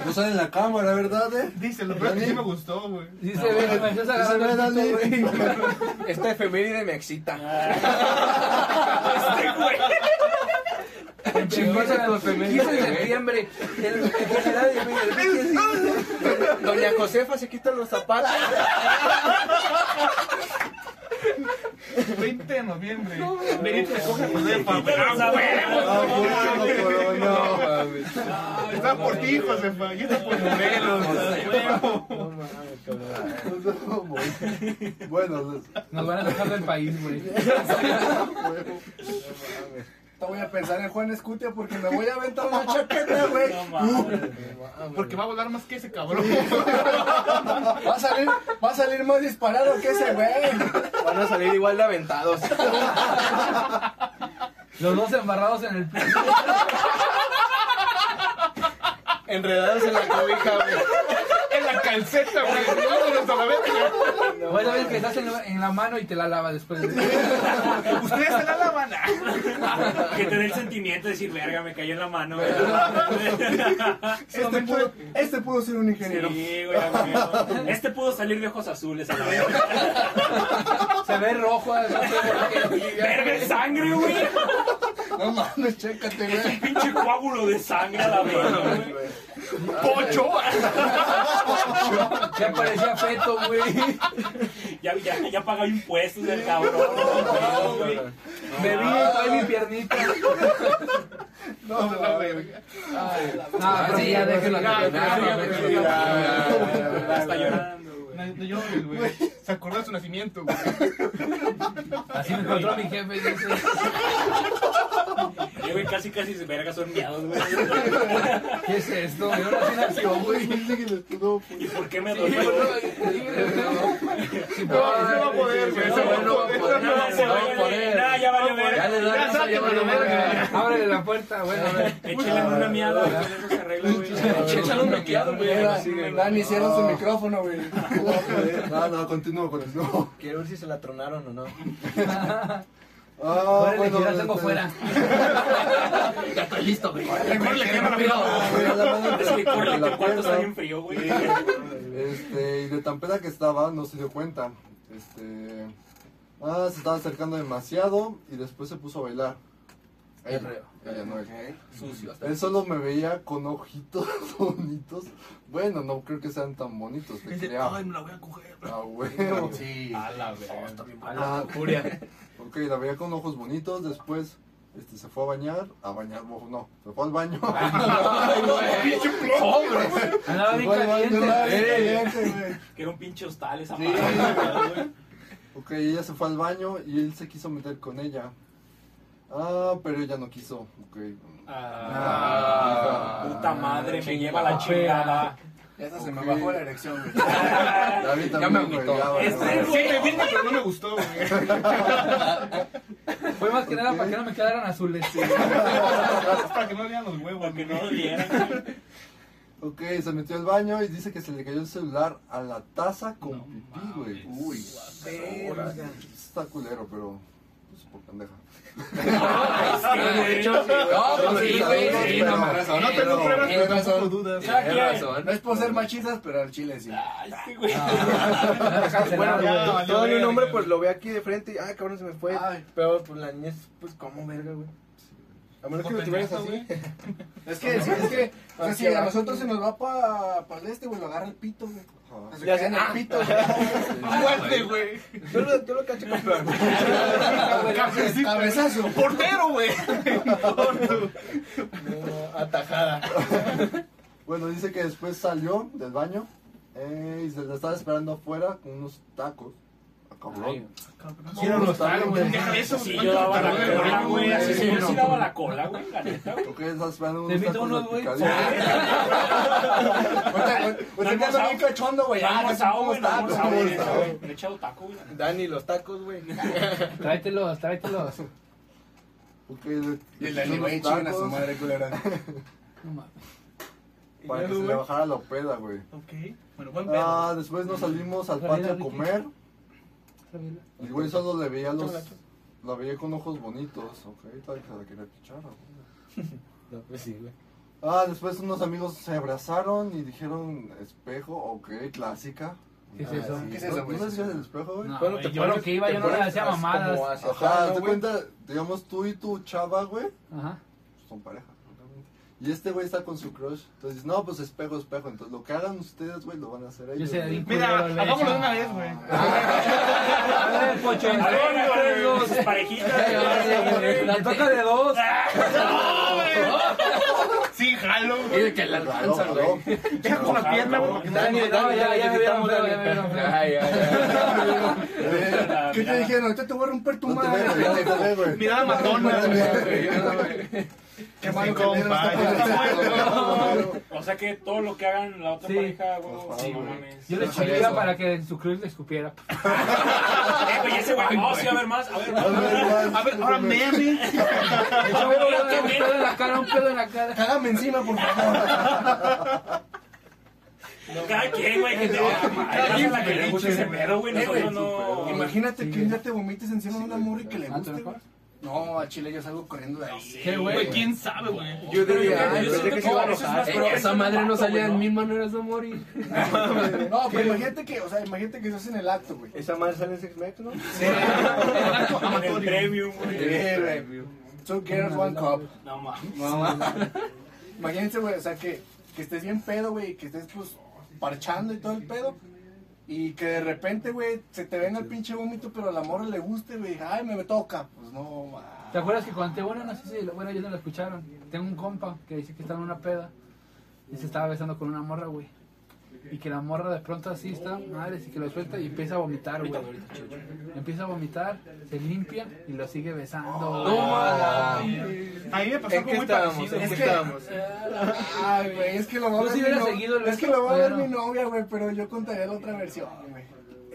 no sale en la cámara, ¿verdad, eh? Díselo, pero sí me gustó, güey. Sí se ve, me Dani. pito, güey. Esta efeméride me excita. En Chingón efeméride, 15 de septiembre. El, el Doña Josefa se quita los zapatos. 20 de noviembre. Benito recoge a Josefa, no. Está por ti, Josefa. Y está por Morelos. No mames, cabrón. No, güey. Bueno, Nos van a sacar del país, güey. Voy a pensar en Juan Escutia porque me voy a aventar una chaqueta, güey. No mames. Porque va a volar más que ese cabrón. Va a salir, va a salir más disparado que ese güey. Van a salir igual de aventados. Los dos embarrados en el piso. Enredados en la cobija, güey. En la calceta, güey. Verga. Bueno, ves que estás en, en la mano y te la lava después. Ustedes se la lavan. Que te dé el sentimiento de decir, verga, me cayó en la mano. güey". Este pudo, este pudo ser un ingeniero. Sí, güey, amigo. Este pudo salir de ojos azules a la verga. Se ve rojo, no sé por qué. Verga, es sangre, güey. No mames, chécate, güey. Pinche coágulo de sangre a la verga, güey. ¡Pocho! Ya parecía feto, güey. Ya, ya, ya pagó impuestos el cabrón. güey. Me vi y trae mi piernita. No, no, güey. Ah, pero sí, ya déjenlo ya, terminar, ya, ya, ya, déjenlo ya, terminar. ya, ya. Está llorando, güey. No, no llores, güey. Se acordó de su nacimiento, güey. Así me encontró mi jefe y dice, Eh, güey, casi, casi se vergas son miados, güey. ¿qué es esto? Yo nací nació, güey. ¿Y por qué me Sí, dolió? Sí, No, no va a poder, güey. No va a poder. No, va a poder. ya valió verga. valió verga. verga. Ábrele la puerta, bueno. Échale una miada, güey, con eso se arregla, güey. Échale un mequeado, güey. Dani, cierra su micrófono, güey. No, no, continúo con eso. No. Quiero ver si se la tronaron o no. Ah, Órale, que ya la tengo este, fuera. Ya estoy listo, güey. Mejor le quema rápido. güey, la mano Es que corre, entre que la el cuarto está bien frío, güey. Este, y de tan peda que estaba, no se dio cuenta. Este. Ah, se estaba acercando demasiado y después se puso a bailar. Ella, ella no. Sucio. Él solo me veía con ojitos bonitos. Bueno, no creo que sean tan bonitos, te Dice, ay, me la voy a coger. Ah, huevo. Sí. A la verga. Ah, Furia. ok, la veía con ojos bonitos, después este, se fue a bañar, a bañar, no, se fue al baño. Al baño, andaba bien caliente. caliente, güey. Que era un pinche hostal esa madre, güey. Ok, ella se fue al baño y él se quiso meter con ella. Ah, pero ella no quiso. Ok. Ah, puta madre, me lleva la chingada. Esa se me bajó la erección, güey. A mí Ya también, me Este, ya, Sí, me vine, pero no me gustó, güey. Fue más que nada para que no me quedaran azules. Es para que no vean los huevos. Para que no doliera. Ok, se metió al baño y dice que se le cayó el celular a la taza con pipí, güey. Uy, está culero, pero pues por pendeja. De hecho, sí, no, pues sí, güey, sí, no, No. No tengo pruebas, pero tampoco dudas. No es por ser machistas, pero al chile sí. Ay, sí, güey. Bueno, todo nombre güey. pues lo ve aquí de frente y, ay, cabrón, se me fue. Pero pues la niña es, pues, como verga, güey. A menos que lo tuvieras así. Es que, es que, o sea, si a nosotros se nos va para pa el este, güey, lo agarra el pito, güey. Ajá. Se Ya cae en sé. el pito, güey. Fuerte, güey. Yo lo, yo lo cacho campeón. Cabezazo. Portero, güey. No, atajada. Bueno, dice que después salió del baño eh, y se le estaba esperando afuera con unos tacos. Cabrón. Los güey. Deja eso, Sí, güey. yo daba la Güey, cola, güey, güey. Así sí, sí, yo no. sí daba la cola, güey. La neta, güey. Ok, estaba esperando Te unos tacos güey. Usted que anda bien cachondo, güey. Ah, almorzado, güey. Almorzado, güey. güey. Le he echado taco, güey. Dani, los tacos, güey. Tráetelos, tráetelos. Ok, le- Y el unos chingan a su madre culera. No mames. Para que se le bajara la peda, güey. Ok. Bueno, buen pedo. Ah, después nos salimos al patio a comer. Y güey solo le veía los... La veía con ojos bonitos. Ok, tal que se la quería pichar. güey. No, pues sí, güey. Ah, después unos amigos se abrazaron y dijeron espejo, ok, clásica. ¿Qué es Ah, eso? ¿Qué es eso, ¿No sabes qué es el espejo, güey? No, Bueno, güey, te yo lo que iba, te yo no le hacía mamadas. Ajá, ¿no, güey? cuenta, digamos tú y tu chava, güey, Ajá. son pareja. Y este güey está con su crush. Entonces, no, pues espejo, espejo. Entonces, lo que hagan ustedes, güey, lo van a hacer ellos. Yo sé, güey. Mira, hagámoslo de una vez, güey. A ver, Pocho, A ver, güey, sus parejitas, güey. La toca de dos. Sí, jalo, güey. que la jaló. güey. Deja con la pierna, güey. no Dani, Dani, ya, ya, ya ya, ya ay. ¿Qué te dijeron? Ahorita te voy a romper tu No güey, madre. no güey. Mirada matona, güey. Qué Sí, malo que compa, Pedro está ya con- O sea que todo lo que hagan la otra Sí. pareja, güey. Sí, no güey. mames. Yo le chillaba para que su cruz le escupiera. Eh, güey, ese güey. No, sí, a ver más, a ver más. A ver, más, A ver, ahora meme. Un pedo- en la cara, un pedo en la cara. Cágame encima, por favor. Cada quien, güey, que te Cada quien la que le guste ese güey. Eh, güey, Nosotros no. Imagínate que un día te vomites encima de una morra y que le Ah, ¿te guste, güey. No, a Chile yo salgo corriendo de ahí. ¿Qué, Güey, quién sabe, güey. Yo siento pensé que se iba a enojar. Esa madre no salía en mil maneras de morir. No, pero imagínate que, o sea, imagínate que estás en el acto, güey. Esa madre sale en Sex Mex, ¿no? En el premium, güey. Eh, güey. Two girls, one cup. No mames. Imagínense, güey, o sea, que, que estés bien pedo, güey, que estés, pues, parchando y todo el pedo. Y que de repente, güey, se te venga el pinche vómito, pero a la morra le guste, güey. Ay, me, me toca. Pues no, ma. ¿Te acuerdas que conté una? No sé si, bueno, ellos no la escucharon. Tengo un compa que dice que estaba en una peda y se estaba besando con una morra, güey. Y que la morra de pronto así está, madre, y que lo suelta y empieza a vomitar, güey. Empieza a vomitar, se limpia y lo sigue besando. No, güey. mames. A mí me pasó ¿En algo qué muy estábamos? parecido. ¿En Es qué que- estábamos? Ay, güey, es que lo va a ver mi hubieras no- seguido el Es que beso, lo va a ver pero- mi novia, güey, pero yo contaría la otra versión, güey.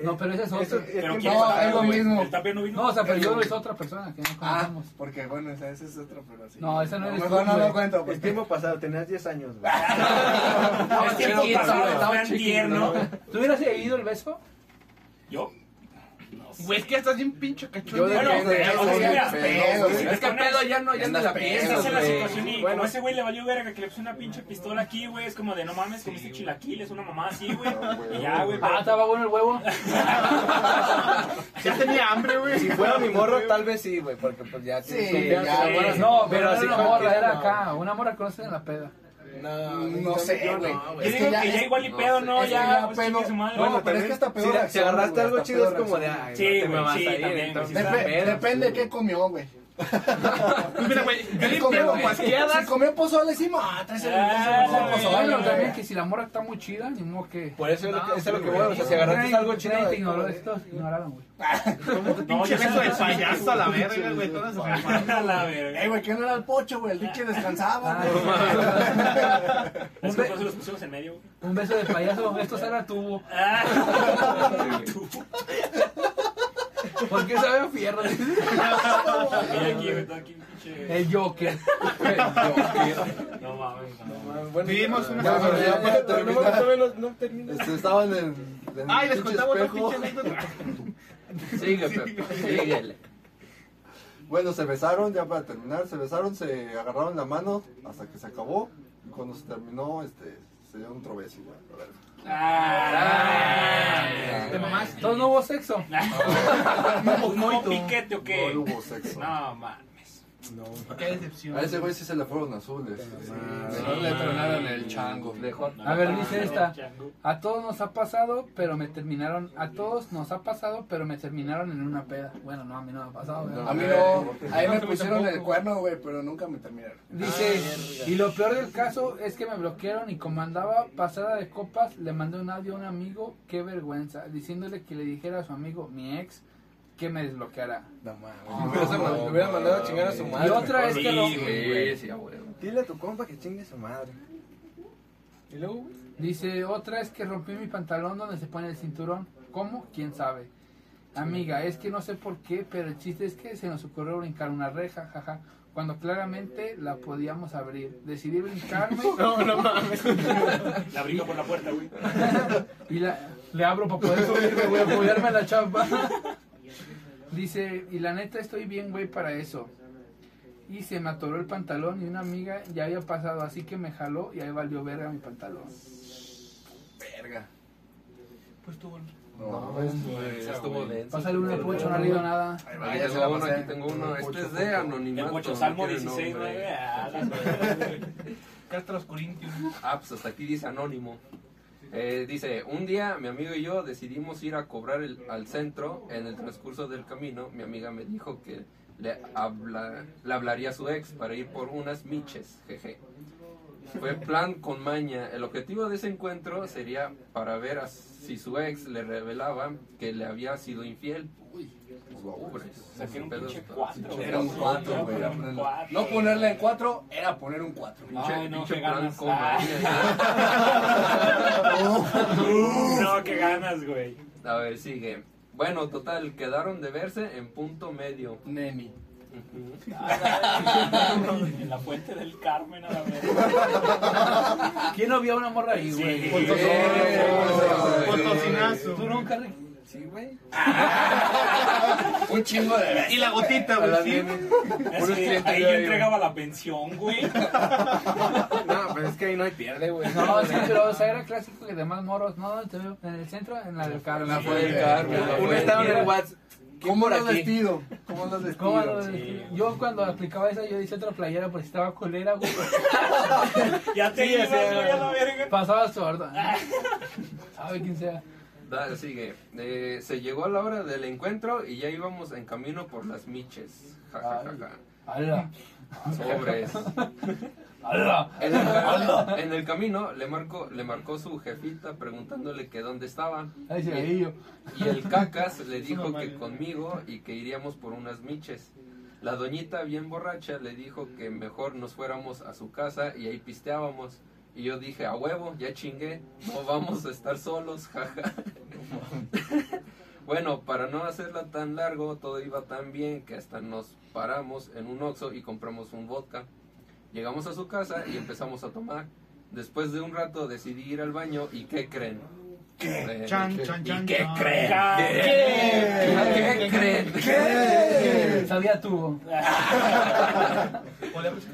No, pero esa es otra. es Pero quién no, es lo mismo. ¿El tapia no vino? No, o sea, pero yo es otra persona que no Ah, conocemos. porque bueno, esa, esa es otra, pero sí. No, esa no eres Mejor no lo cuento, El pues. tiempo pasado, tenías 10 años, güey. No, es tiempo pasado, estaba fue antier, ¿no? ¿Tú hubieras seguido el beso? ¿Yo? Güey, es que estás bien pinche cachondo. de Bueno, pedo, soy que bien mira, pedo, pedo, güey. güey. Es que pedo ya no, ya no la Estás piensas, en la situación y Bueno. como ese güey le valió verga que le puso una pinche pistola aquí, güey, es como de no mames, comiste chilaquiles, una mamá así, güey. Y ya, güey. Ah, estaba bueno el huevo. Ya tenía hambre, güey. Si fuera mi morro, tal vez sí, güey, porque pues ya tienes Sí, ya. No, pero así era una morra, era acá. Una morra conoce en la peda. No, No sé, güey. no, Yo Es que digo ya que ya igual y no pedo, sé, no, ya, ya pedo- güey. pero es que Si, peor si agarraste algo chido es como de, Sí, no me vas sí, a ir, también, entonces güey, sí, Dep- pedo. depende de qué comió, güey. Pues mira, güey, Se Green comió, pasqueadas. pozole encima. Ah, Ah, güey. Bueno, güey. también que si la morra está muy chida, ni modo que... Por eso es lo que, eso es lo que voy, o sea, si agarraste algo chido. Nadie te ahí, ignoró, de- estos ignoraron, güey. Pinche yo beso de payaso a la verga, güey. Todas esas mamadas. A la verga. Eh, güey, que no era el pocho, güey. El dique descansaba, Ah, güey. Es Un, que be- por eso los pusimos en medio. güey. un beso de payaso, esto será tubo. ¿Por qué sabe a fierro? Aquí, aquí, pinche. El Joker. No mames, no. Ah, Bueno, Vivimos una- ya, Ya, ya, para ya, terminar. no, no, no. Este, estaban en, en Ay, el les contaba espejo. pinche anécdota. Sigue, Pepe, síguele. Bueno, se besaron, ya para terminar, se besaron, se agarraron la mano hasta que se acabó. Y cuando se terminó, este, se dio otro beso, güey. Ah, ¿Te no hubo sexo? ¿No hubo piquete o qué? No hubo sexo. No mames. Qué decepción. A ese güey sí se le fueron azules. No le tronaron el chango. A ver, dice esta. A todos nos ha pasado, pero me terminaron. A todos nos ha pasado, pero me terminaron en una peda. Bueno, no, a mí no me ha pasado. ¿verdad? A mí no. A mí me No, pusieron el cuerno, güey, pero nunca me terminaron. Dice, y lo peor del caso es que me bloquearon y como andaba pasada de copas, le mandé un audio a un amigo, qué vergüenza, diciéndole que le dijera a su amigo, mi ex, que me desbloqueara. No mames. Hubieras mandado- le hubieran mandado a chingar a su madre. Y otra es que lo- güey. Sí, a. Dile a tu compa que chingue su madre. Y luego, güey. Dice, otra es que rompí mi pantalón donde se pone el cinturón. ¿Cómo? ¿Quién sabe? Amiga, es que no sé por qué, pero el chiste es que se nos ocurrió brincar una reja, jaja, cuando claramente la podíamos abrir. Decidí brincarme No, no mames. La brinca por la puerta, güey. y la, le abro para poder subirme, voy a apoyarme a la chapa. Dice, y la neta estoy bien, güey, para eso. Y se me atoró el pantalón y una amiga ya había pasado, así que me jaló y ahí valió verga mi pantalón. Verga. Pues tú, No, Estuvo denso. Pásale un pocho, no ha leído nada. Ahí va, ya se la tengo uno, aquí tengo uno. Este Pocho, es de anonimato. El Pocho no Salmo quiere 16, nombre. güey. Carta a los Corintios. Ah, pues hasta aquí dice anónimo. Eh, dice, un día mi amigo y yo decidimos ir a cobrar el- al centro. En el transcurso del camino, mi amiga me dijo que le, habla- le hablaría a su ex para ir por unas miches. Jeje. Fue plan con maña. El objetivo de ese encuentro sería para ver a si su ex le revelaba que le había sido infiel. Saqué un pinche. Era un güey. No ponerle en cuatro, era poner un cuatro. Pinche, Ay, no, pinche qué ganas. Ah. No, qué ganas, güey. A ver, sigue. Bueno, total, quedaron de verse en punto medio. Ujú. En la fuente del Carmen a la. ¿Quién no vio a una morra ahí, güey? Sí. ¿Tú nunca? Sí, güey. Un chingo de Y la gotita, güey. ¿sí? Es que clientes ahí yo ahí, entregaba la pensión, güey. No, pero es que ahí no hay pierde, güey. No, sí, pero o sea, era clásico que demás morros. No, ¿dónde te veo? En el centro, en la del carro. En la Fue el fuente. Carmen, Uno estaba en el WhatsApp. ¿Quién ¿Cómo aquí? despido? ¿Cómo lo- Sí. Yo cuando aplicaba esa, yo hice otra playera porque estaba colera, güey. Ya te Sí, ibas, güey, a la verga. Pasaba sordo. Sabe quién sea. Da, sigue. Eh, se llegó a la hora del encuentro y ya íbamos en camino por las miches. Ja, ja, ja, ja. ¡Hala! Sobres. ¡Hala! En el, en el camino le marcó, le marcó su jefita preguntándole que dónde estaba. Ahí se Y-. Y el cacas le dijo que conmigo y que iríamos por unas miches. La doñita bien borracha le dijo que mejor nos fuéramos a su casa y ahí pisteábamos. Y yo dije, a huevo, ya chingué, no vamos a estar solos, jaja. bueno, para no hacerla tan largo, todo iba tan bien que hasta nos paramos en un Oxxo y compramos un vodka. Llegamos a su casa y empezamos a tomar. Después de un rato decidí ir al baño y ¿qué creen? ¿Qué? Chan, chan, chan. qué chan. creen? ¿Qué? ¿Qué creen? ¿Qué? Sabía tú.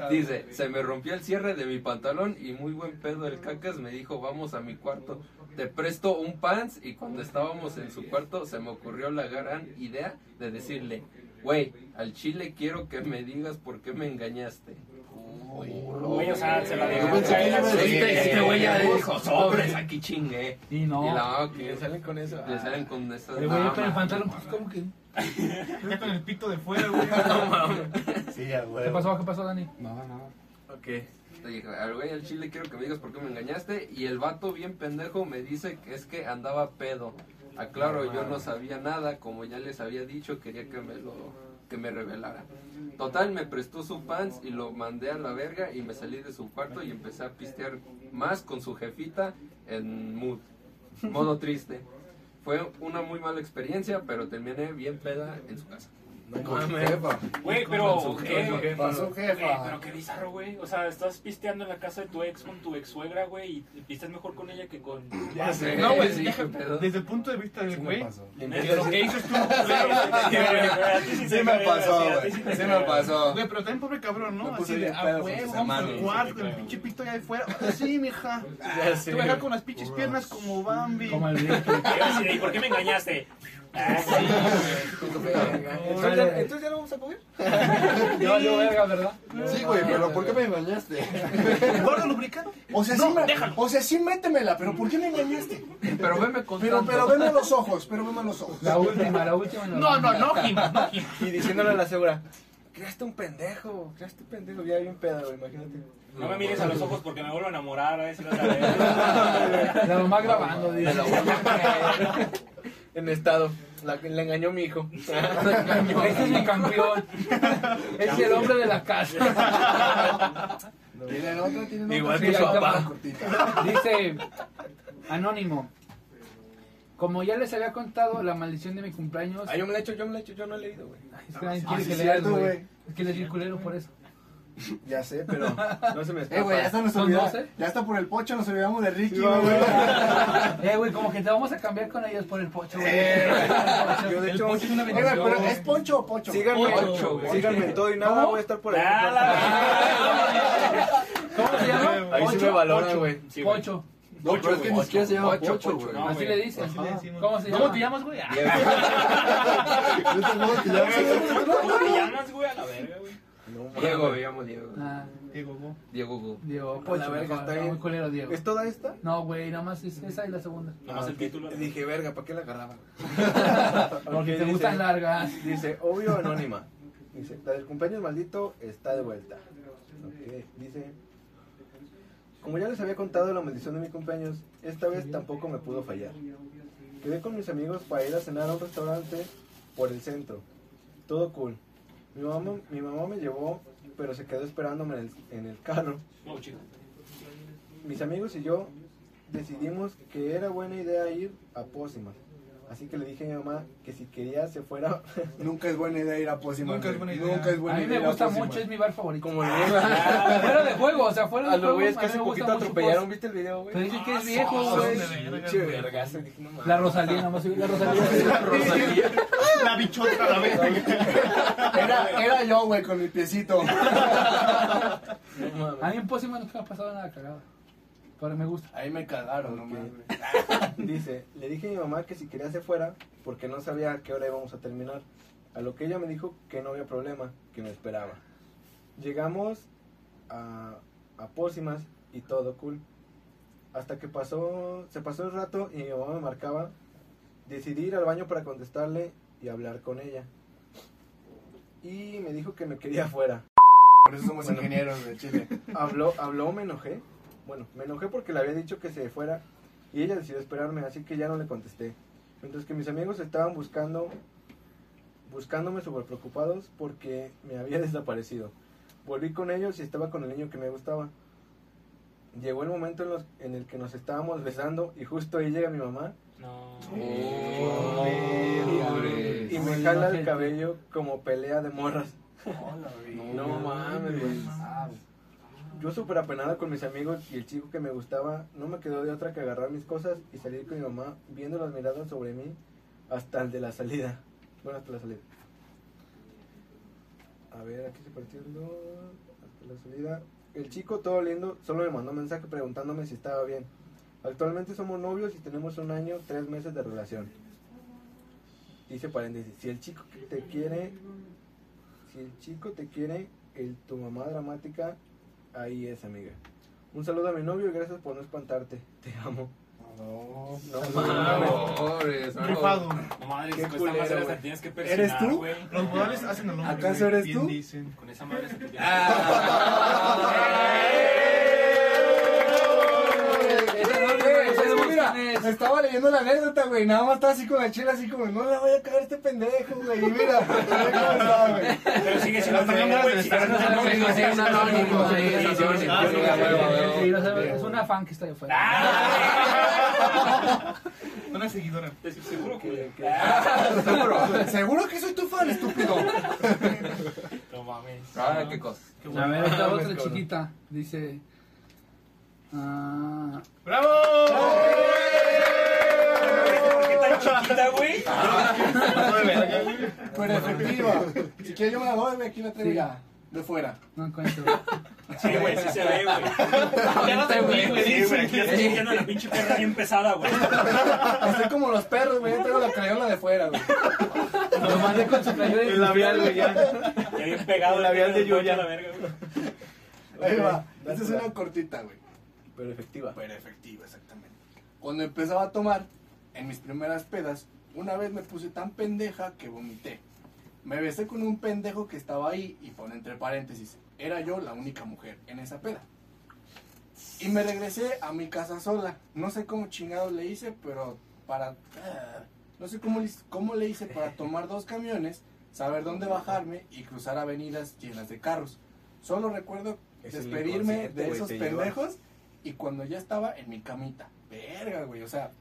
Dice, se me rompió el cierre de mi pantalón y muy buen pedo el cacas me dijo, vamos a mi cuarto, te presto un pants y cuando estábamos en su cuarto se me ocurrió la gran idea de decirle, güey, al chile quiero que me digas por qué me engañaste. Güey, o sea, se la Yo dejó pensé que iba a decir- Este, güey ya dijo, sobres, aquí chingué. Y no. Y la Y le que salen con eso. le salen con estas El güey con el pantalón, pues, ¿cómo que? Ya con el pito de fuera, güey. No mames. Sí, ya, güey. ¿Qué pasó? ¿Qué pasó, Dani? No, no. Ok. Dije, al güey al chile quiero que me digas por qué me engañaste. Y el vato bien pendejo me dice que es que andaba pedo. Aclaro, yo no sabía nada, como ya les había dicho, quería que me lo que me revelara. Total, me prestó su pants y lo mandé a la verga y me salí de su cuarto y empecé a pistear más con su jefita en mood, modo triste. Fue una muy mala experiencia, pero terminé bien peda en su casa. No Con su jefa. Güey, pero Con su ¿qué? jefa. Pero qué bizarro, güey. O sea, estás pisteando en la casa de tu ex con tu ex suegra, güey, y pisteas mejor con ella que con. Ya sé. No, güey, Sí, desde el punto de vista del Sí me güey, pasó. Lo a que hizo estuvo Sí me pasó, güey. Sí me pasó. Güey, pero también pobre cabrón, ¿no? Así de, ah, güey, sus vamos al cuarto, el pinche pito allá de fuera. Ah, Sí, mija. Te voy a dejar con las pinches piernas como Bambi. Como el. ¿Y por qué me engañaste? Ah. Entonces ya- entonces ya no vamos a comer. Ya valió verga, ¿verdad? Sí, güey, pero ¿por qué me engañaste? ¿Gordo lubricante? O sea, sí me, o sea, sí métemela, pero ¿por qué me engañaste? Pero veme con Pero, tanto. pero veme a los ojos, pero veme a los ojos. La última, la última. No, no, no, Jim, no, Jim. Y diciéndole a la segura, creaste un pendejo, creaste un pendejo, ya bien pedo, güey, imagínate. No me mires a los ojos porque me vuelvo a enamorar. A ver. La mamá grabando, dice. En estado, la, le engañó mi hijo. Este es mi campeón. Es el hombre de la casa. Tienen tienen. Igual Sí, que su papá. Dice Anónimo. Como ya les había contado, la maldición de mi cumpleaños. Ah, yo me la he hecho, yo me la he hecho, yo no he leído, güey. Ay, es que nadie Ah, quiere sí, que es leas, cierto, güey. güey. Es que les di culero por eso. Ya sé, pero no se me escapa. Eh, güey, ya está nos ¿Son olvidamos. 12? Ya está por el pocho, nos olvidamos de Ricky, Sí, güey. güey. Eh, güey, como que te vamos a cambiar con ellos por el pocho, güey. Yo de El hecho, pocho es una Eh, pero ¿es poncho o pocho? síganme, Ocho, güey. síganme en todo y nada, ¿Cómo? voy a estar por ahí. Ah, la- ¿Cómo se llama? Ahí sí me ¿Pocho? valoran, güey. Sí. Pocho. No, pero es que ni siquiera se llama Ocho, Pocho, Pocho. güey. No, Así güey. le dicen. Así le decimos. ¿Cómo se ¿Cómo llama? te llamas, güey? ¿Cómo te llamas, güey? A la verga, güey. No. Diego, llamo Diego. Ah, Diego, go. Diego Gu. Diego, la Pocho. verga, está no, bien. muy culero, Diego. ¿Es toda esta? No, güey, nada más es esa y la segunda. Nomás Ah, el título. Dije, verga, ¿para qué la agarraba? Porque te gustan dice- largas. Dice, obvio anónima. Dice, la del cumpleaños maldito está de vuelta. Ok, Dice, como ya les había contado la maldición de mi cumpleaños, esta vez tampoco me pudo fallar. Quedé con mis amigos para ir a cenar a un restaurante por el centro. Todo cool. Mi mamá, mi mamá me llevó, pero se quedó esperándome en el, en el carro. Mis amigos y yo decidimos que era buena idea ir a Pósimas. Así que le dije a mi mamá que si quería se fuera Nunca es buena idea ir a Pósimas. Nunca es güey. buena idea. Nunca es A buena mí idea me a gusta mucho, es mi bar favorito. como el Fuera de juego, o sea, fuera A de los juego. güeyes a que mí hace me gusta poquito atropellaron. ¿viste el video, güey? Pero dicen que es viejo, güey. güey. La Rosalía, nada más subí la Rosalía. La bichota, la verga. Era, era yo, güey, con mi piecito. No A mí en Pósima nunca me ha pasado nada cagado. Pero me gusta. Ahí me cagaron, no Ok. mames, güey. Dice, le dije a mi mamá que si quería se fuera porque no sabía a qué hora íbamos a terminar. A lo que ella me dijo que no había problema, que me esperaba. Llegamos a, a Pósimas y todo cool. Hasta que pasó, se pasó el rato y mi mamá me marcaba. Decidí ir al baño para contestarle y hablar con ella. Y me dijo que me quería afuera. Por eso somos ingenieros de Chile. Habló, habló, me enojé. Bueno, me enojé porque le había dicho que se fuera y ella decidió esperarme, así que ya no le contesté. Mientras que mis amigos estaban buscando, buscándome sobre preocupados porque me había desaparecido. Volví con ellos y estaba con el niño que me gustaba. Llegó el momento en, los- en el que nos estábamos besando y justo ahí llega mi mamá No. Pobre. y me jala el cabello como pelea de morras. No mames, güey. Yo súper apenada con mis amigos y el chico que me gustaba, no me quedó de otra que agarrar mis cosas y salir con mi mamá viendo las miradas sobre mí hasta el de la salida. Bueno, hasta la salida. A ver, aquí se partiendo. Hasta la salida. El chico, todo lindo, solo me mandó un mensaje preguntándome si estaba bien. Actualmente somos novios y tenemos un año, tres meses de relación. Dice paréntesis, si el chico te quiere, si el chico te quiere, el, tu mamá dramática Ahí es, amiga. Un saludo a mi novio y gracias por no espantarte. Te amo. No, No Mames, mames. pobres, no. Rifado. No madre, Qué culero, tienes que ¿Eres persinar, tú? güey. Los modales hacen el hombre. ¿Acaso eres tú? dicen. Con esa madre se te es ese que no mira, quién es. estaba leyendo la anécdota, güey. Nada más estaba así con la chela, así como, no le voy a caer a este pendejo, güey. Y mira, mira cómo está, güey. Pero sigue siendo Pero también feo, güey. Sí, es. Ah, una fan que está ahí afuera. Ah, Una seguidora. Seguro que. Seguro, seguro que soy tu fan, estúpido. No mames. Ah, qué cosa. A ver, esta mames, otra chiquita. Dice. ah, ¡Bravo! ¿Por qué tan chiquita, güey? Pasó de verga, Pero efectiva. Si quieres, yo me la doy. Aquí la traigo Sí. ya. De fuera. no encuentro. Sí, güey, sí se ve, güey. Ya no te vi, güey. Sí, güey, aquí ya estoy sintiendo la pinche perra bien pesada, güey. Estoy como los perros, güey. Yo traigo la crayola de fuera, güey. Lo mandé con su playera y El labial, güey, ya. Ya bien pegado El labial de Yuya la verga, güey. Ahí va. Esta es una cortita, güey. Pero efectiva. Pero efectiva, exactamente. Cuando empezaba a tomar, en mis primeras pedas, una vez me puse tan pendeja que vomité. Me besé con un pendejo que estaba ahí y pone entre paréntesis, era yo la única mujer en esa peda. Y me regresé a mi casa sola. No sé cómo chingados le hice, pero para... ah, No sé cómo, le- cómo le hice para tomar dos camiones, saber dónde bajarme y cruzar avenidas llenas de carros. Solo recuerdo Es despedirme de esos pendejos y cuando ya estaba en mi camita. Verga, güey, o sea...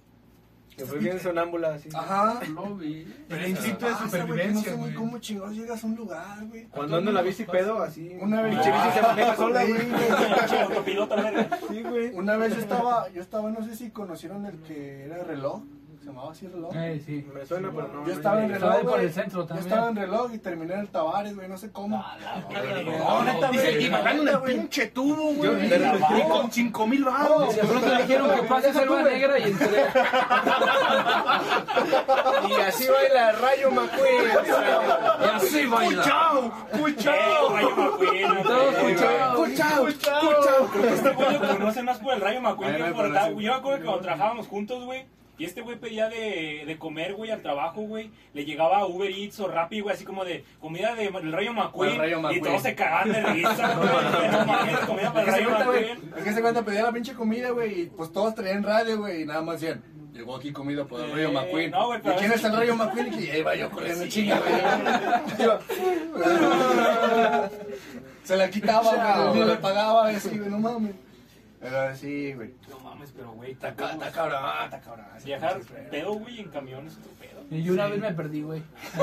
Que fue bien sonámbula, así. Ajá. Lo vi. El instinto de supervivencia, No sé güey. cómo chingados llegas a un lugar, güey. Cuando ando en la bici pedo, así. Una vez- Pinche bici se maneja sola, güey. Pinche autopilota, verga. Sí, güey. Una vez yo estaba, yo estaba, no sé si conocieron el que era reloj, se llamaba así reloj. Eh, sí. Me suena, pero no. Yo no estaba en reloj, por el centro Yo también. estaba en reloj y terminé en el Tavares, güey, no sé cómo. No, neta, Dice, güey. Y pagando en el pinche tubo, Yo- güey. Y con cinco mil baros. De pronto le dijeron que pase selva negra y entré. Y así baila Rayo McQueen. Y así baila. ¡Chao! Eh, ¡Cuchao! Rayo McQueen. Escucharon. ¡Cuchao! ¡Cuchao! Este güey lo conoce más por el Rayo McQueen que por sí. Yo me acuerdo que cuando trabajábamos juntos, güey. Y este güey pedía de, de comer, güey, al trabajo, güey. Le llegaba Uber Eats o Rappi, güey, así como de comida de- del Rayo McQueen. Rayo Y todos se cagaban de risa, güey. No mames, comida para Es el que se Rayo cuenta, güey, McQueen. es que se cuenta, pedía la pinche comida, güey, y pues todos traían radio, güey, y nada más decían, llegó aquí comida por el Rayo McQueen. no, ¿Y quién es- el Rayo McQueen? Y ahí va yo corriendo Sí, chinga, güey. güey. Se la quitaba, güey, no le pagaba, así, güey, no mames. Pero sí, güey. No mames, pero, güey, Está cabrón, está cabrón. Viajar pedo, güey, en camión es otro pedo. Y yo una vez me perdí, güey.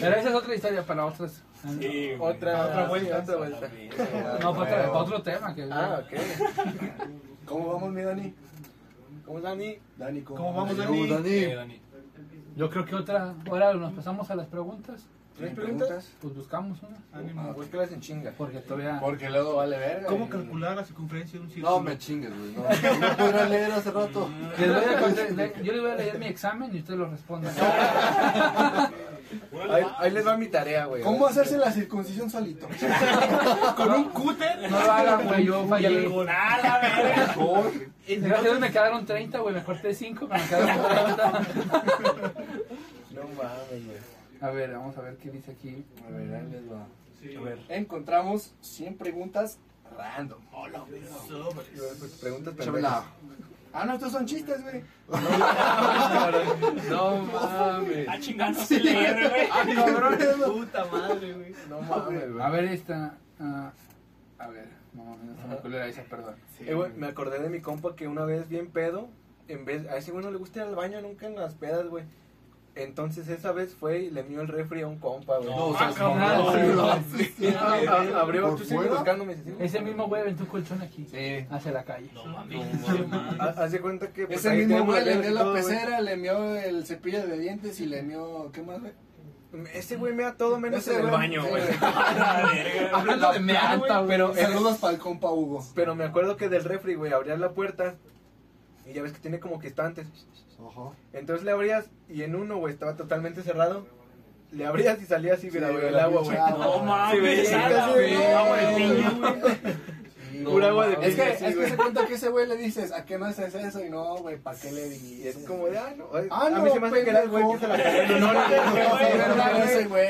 Pero esa es otra historia para otras. Sí, güey. Otra, otra Ah, vuelta, sí, otra vuelta. No, para, para otro tema. Que, Ah, ok. ¿Cómo vamos, mi Dani? ¿Cómo es Dani? Dani, ¿cómo, ¿Cómo vamos, Dani? Dani. Yo creo que otra. Ahora nos pasamos a las preguntas. ¿Tienes ¿Tienes preguntas? Pues buscamos una. Ánimo. Búscalas en chinga. Porque todavía. Porque luego vale verga. ¿Cómo y- calcular la circunferencia de un círculo? No me chingues, güey. No, no podrás leer hace rato. Les voy a contar- yo les voy a leer mi examen y ustedes lo responden. Ahí, ahí les va mi tarea, güey. ¿Cómo hacerse la circuncisión solito? Con un cúter. No lo hagan, güey. Yo fallé. Nada, verga. Gracias a Dios me quedaron 30, güey. Me corté 5, pero me quedaron 30. No mames, güey. A ver, vamos a ver qué dice aquí. A ver, ahí les va. A ver. Encontramos 100 preguntas random. Pues, Preguntas Chabla. pendejas. Ah, no, estos son chistes, güey. No mames. Ah, chingando se leer, güey. Puta madre, güey. No mames, güey. A ver esta. ah, a ver, no mames, no me culera esa, perdón. Eh, güey, me acordé de mi compa que una vez bien pedo, en vez, a ese güey no le gusta ir al baño nunca en las pedas, güey. Entonces esa vez fue y le mió el refri a un compa, güey. No, o sea, Abrió, ¿Por tú sigues fuera? buscándome. Ese mismo güey aventó un colchón aquí. Sí. Hacia la calle. No mames. Ha- Haz de cuenta que. pues, Ese mismo güey le y la pecera, le mió el cepillo de dientes y le mió. ¿Qué más, güey? Ese güey mea todo menos en el güey, baño, güey. Hablando de mear, güey. Pero, Saludos para el compa Hugo. pero me acuerdo que del refri, güey, abrías la puerta y ya ves que tiene como que estantes. Ajá. Entonces le abrías y en uno, güey, estaba totalmente cerrado. Le abrías y salía así, mira, güey, el agua, güey. agua. No Sí, mames, güey, Pura agua de Es que, sí, es que güey. se cuenta que ese güey le dices, ¿a qué no haces eso? Y no, güey, ¿para qué le dices? es como de, ah, no. Ah, a no, mí se me hace que era el güey que se la cagó. No, no, ese güey.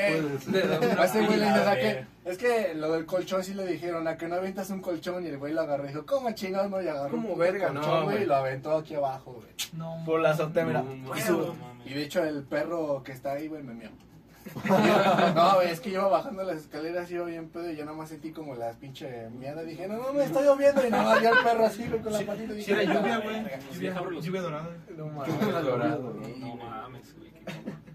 A ese güey le dices, ¿a A qué? Es que lo del colchón sí le dijeron, ¿a que no avientas un colchón? Y el güey lo agarró y dijo, ¿cómo chingados no? Y agarró Como verga, colchón, güey, y lo aventó aquí abajo, güey. No, Por la azotea, mira. No, Y, no, su- no mames. y de hecho el perro que está ahí, güey, me mió. no, güey, es que iba bajando las escaleras, iba bien pedo y yo nada más sentí como la pinche mierda. Dije, no, no, me está lloviendo. Y nada más vi al perro así, güey, con la patita. Si era dije, lluvia, "Ah, güey. verga". Lluvia, dorada. No mames. No mames, güey.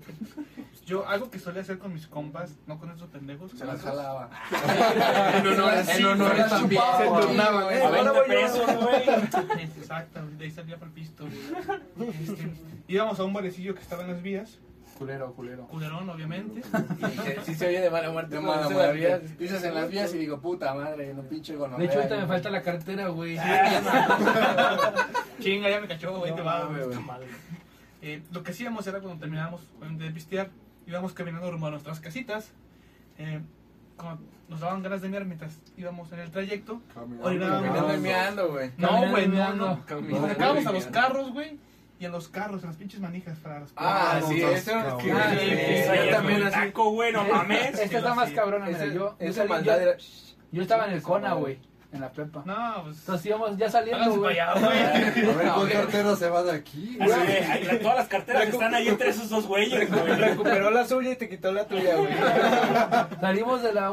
Yo, algo que solía hacer con mis compas, no con esos pendejos. Se las jalaba. En honor, en honor se las también. Se güey. turnaban, güey. ¿eh? A Ahora 20 voy yo. pesos, güey. Exactamente, de ahí salía para el pisto, güey. Este, íbamos a un barecillo que estaba en las vías, Culero, culero. culerón, obviamente. Sí se oye de mala muerte. De mala muerte. Dices en las vías y digo, puta madre, no pinche gonorrea. De hecho, ahorita me falta la cartera, güey. Chinga, ya me cachó, güey, te va, güey. Eh, lo que hacíamos era cuando terminábamos de pistear, íbamos caminando rumbo a nuestras casitas. Eh, cuando nos daban ganas de mirar mientras íbamos en el trayecto. Caminando, Orinábamos. Güey. No, güey, no, no. Nos a los carros, güey. Y en los carros, en las pinches manijas para las Ah, sí, no, eso. no, que- sí, sí, sí, yo también así. taco, güey, no mames. Esta está más sí. cabrona, mira. Yo, yo, Esa yo- era. yo estaba en el Cona, güey, en la prepa. No, pues. Entonces íbamos ya saliendo, güey. para allá, güey. A ver, ¿cuál cartera se va de aquí? Güey? la- todas las carteras están ahí entre esos dos güeyes, güey. Recuperó la suya y te quitó la tuya, güey. Salimos de la,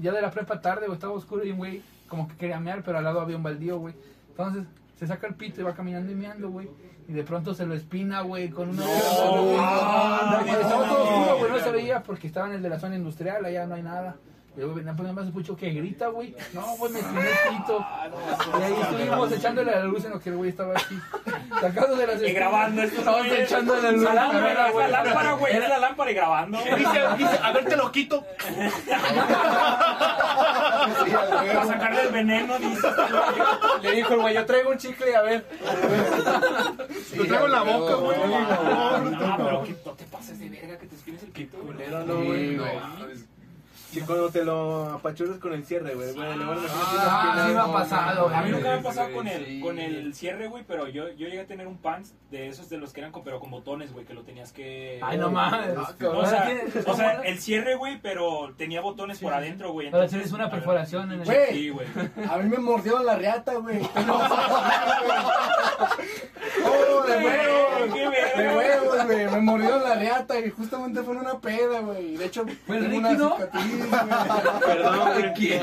ya de la prepa tarde, güey, estaba oscuro y un güey como que quería mear, pero al lado había un baldío, güey. Entonces se saca el pito y va caminando y meando, güey. Y de pronto se lo espina, güey, con una... No, güey, estaba todo oscuro, güey, no se veía porque estaba en el de la zona industrial, allá no hay nada. Y luego nada más escucho que grita, güey. No, güey, me espiné el pito. Y ahí estuvimos echándole la luz en lo que el güey estaba así. Sacando de las Y grabando esto. Estamos echándole luz La a la lámpara, güey. la lámpara, güey. Es la lámpara y grabando. Dice, dice, a ver, te lo quito. Para sacarle el veneno, dices. Le dijo el güey, yo traigo un chicle, a ver. Lo traigo en la boca, güey. No, pero que no te pases de verga que te espines el pito. güey. Culero, no, güey. Sí, cuando te lo apachurras con el cierre, güey. güey, le van a meter Ah, sí me ha pasado, A mí nunca me ha pasado con el, sí. con el cierre, güey, pero yo, yo llegué a tener un pants de esos de los que eran con, pero con botones, güey, que lo tenías que... Ay, no mames. O sea, o sea, el cierre, güey, pero tenía botones por adentro, güey. Entonces- tienes una perforación en el... Güey. Sí, güey. A mí me mordió la riata, güey. ¿Qué no? Oh, de. De huevos, güey. Me mordió la riata y justamente fue en una peda, güey. De hecho, ¿Fue Ricky, no? cicatriz, güey. Perdón, güey. ¿Quién?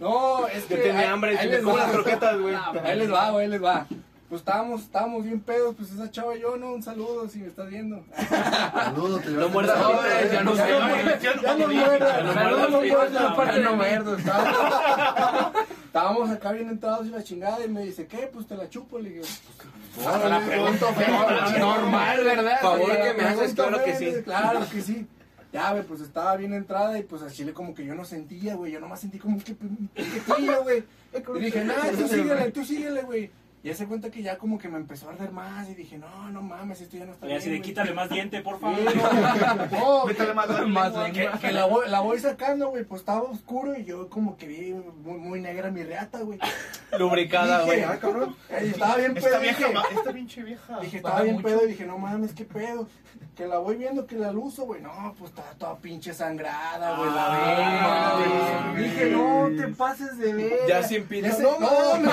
No, es que. Yo tenía hambre y ahí les va. las croquetas, güey. Ahí les va, güey, ahí les va. Pues estábamos, estábamos bien pedos, pues esa chava y yo, ¿no? Un saludo si me estás viendo. Saludos, te No muerdas ahora, ya no sé, Ya no muerdas, ya no muerdas. muerdas, no muerdas, estábamos acá bien entrados y la chingada y me dice, ¿qué? Pues te la chupo. Le digo, pues, Órale, la pregunto feo, normal, ¿verdad? Favor Sí, que me haces, claro que sí. Claro que sí. Ya, güey, pues estaba bien entrada y pues al chile como que yo no sentía, güey. Yo nomás sentí como que piquetillo, güey. Y dije, nah, tú síguele, tú síguele, güey. Y ya se cuenta que ya como que me empezó a arder más y dije, no, no mames, esto ya no está Y bien. así de güey". quítale más diente, por favor. Sí, no, no, Métale más Más lengua. que, que la, voy, la voy sacando, güey, pues estaba oscuro y yo como que vi muy, muy negra mi reata, güey. Lubricada, Dije, güey. ah, cabrón. Y estaba bien pedo. Esta vieja, dije, esta pinche vieja. Dije, estaba bien mucho. pedo y dije, no mames, qué pedo. Que la voy viendo, que la luzo, güey. No, pues está toda pinche sangrada, güey. La Ah, verga, güey. Dije, no te pases de ver. Ya. Ya se, no, no,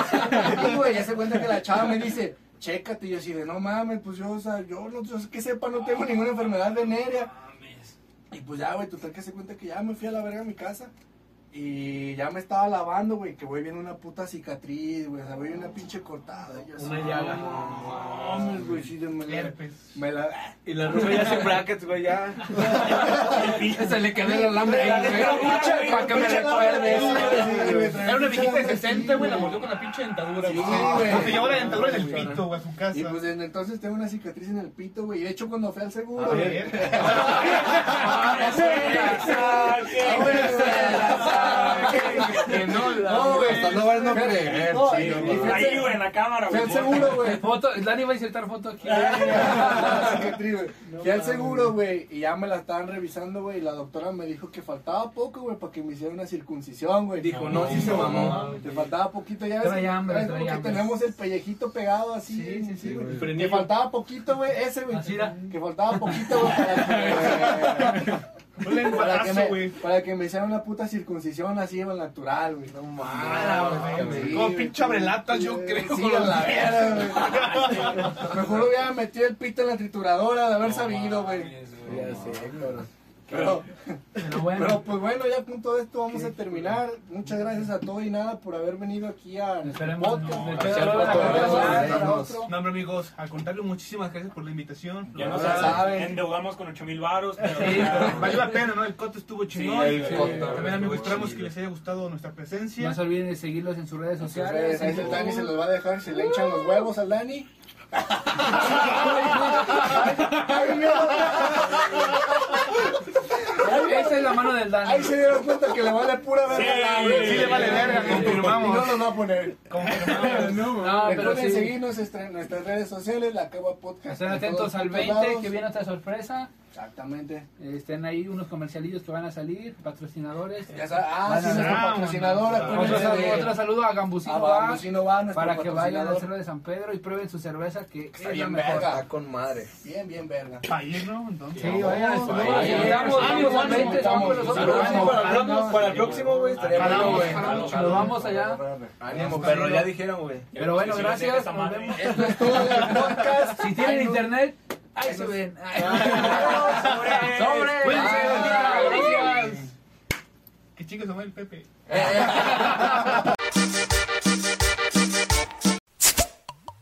Sí, güey, ya se cuenta que la chava me dice, chécate. Y yo así de, no mames, pues yo, o sea, yo, no, yo que sepa, no tengo ninguna enfermedad venérea. Mames. Y pues ya, güey, total que se cuenta que ya me fui a la verga a mi casa. Y ya me estaba lavando, güey, que voy viendo una puta cicatriz, güey. O sea, voy una pinche cortada. y yo así, Una llaga. No mames, güey, sí, de- me la, Herpes. me la, Y la rubia ya sin brackets, güey, ya. Se le quedó el alambre ahí, güey. Para que me recuerdes. Era una viejita de 60, güey, la mordió con la pinche dentadura, Sí, güey. Se llevó la dentadura en el pito, güey, a su casa. Y pues desde entonces tengo una cicatriz en el pito, güey. Y de hecho cuando fui al seguro, A güey. ver. Que no, la- No, güey. Hasta no van a creer, No, Ahí, güey, en la cámara, Fui güey. al seguro, güey. Foto, Dani va a insertar foto aquí. Así que cicatriz, güey. Fui al seguro, güey, y ya me la estaban revisando, güey, y la doctora me dijo que faltaba poco, güey, para que me hiciera una circuncisión, güey. Dijo, no, sí se mamó. Te faltaba poquito ya. Ves, hambre, que hambre. tenemos el pellejito pegado así. Sí, sí, sí, güey. Que faltaba poquito, güey, ese, güey. Era. Que faltaba poquito, güey. Un Para que, lenguadazo, me, güey. para que me hicieran una puta circuncisión así, al natural, güey. No mames. Como pinche abrelatas, yo creo. Sí, con la verga, güey. Mejor hubiera metido el pito en la trituradora de haber sabido, güey. Ya sé, cabrón. Pero, Pero bueno. pero pues bueno, ya con todo esto vamos a terminar. Muchas gracias a todo y nada por haber venido aquí a Esperemos no- de. No, hombre, amigos, al contrario, muchísimas gracias por la invitación. Ya Ya verdad, saben. endeudamos con 8 mil varos, pero Sí, ya- Valió la pena, ¿no? El coto estuvo chingón. También, amigos, esperamos chido. que les haya gustado nuestra presencia. No se olviden de seguirlos en sus redes sociales. Ahí el Dani se los va a dejar, se le echan los huevos al Dani. Ay, Dios. Esa es la mano del Dani. Ahí se dieron cuenta que le vale pura verga. Sí. Sí le vale verga, Y no confirmamos. los va a poner. Confirmamos. No, pero Recuerden sí. seguirnos en nuestras redes sociales, la Cagua Podcast. Estén en atentos al putos 20, lados. que viene otra sorpresa. Exactamente. Estén ahí unos comercialillos que van a salir, patrocinadores. Ya ah, sí, a- nuestro Ah, patrocinador, bueno. Otro, saludo, otro saludo a Gambusino Ah, Bar, para que vayan al. Cerro de San Pedro y prueben su cerveza que Está es la bien mejor. verga. Está con madre. Bien, bien, verga. Para ¿no? Entonces. Sí, vayan, Vamos, luego los vayan. invitamos, vamos al vamos, 20, vamos, vamos nosotros. vamos, Sí, vamos, para, el próximo- güey, estaría. Nos vamos allá. Ánimo, perro, ya dijeron, güey. Pero bueno, gracias. esa Nos madre. vemos. Esto es todo el podcast. Si tienen internet, ahí se ven. El Pepe.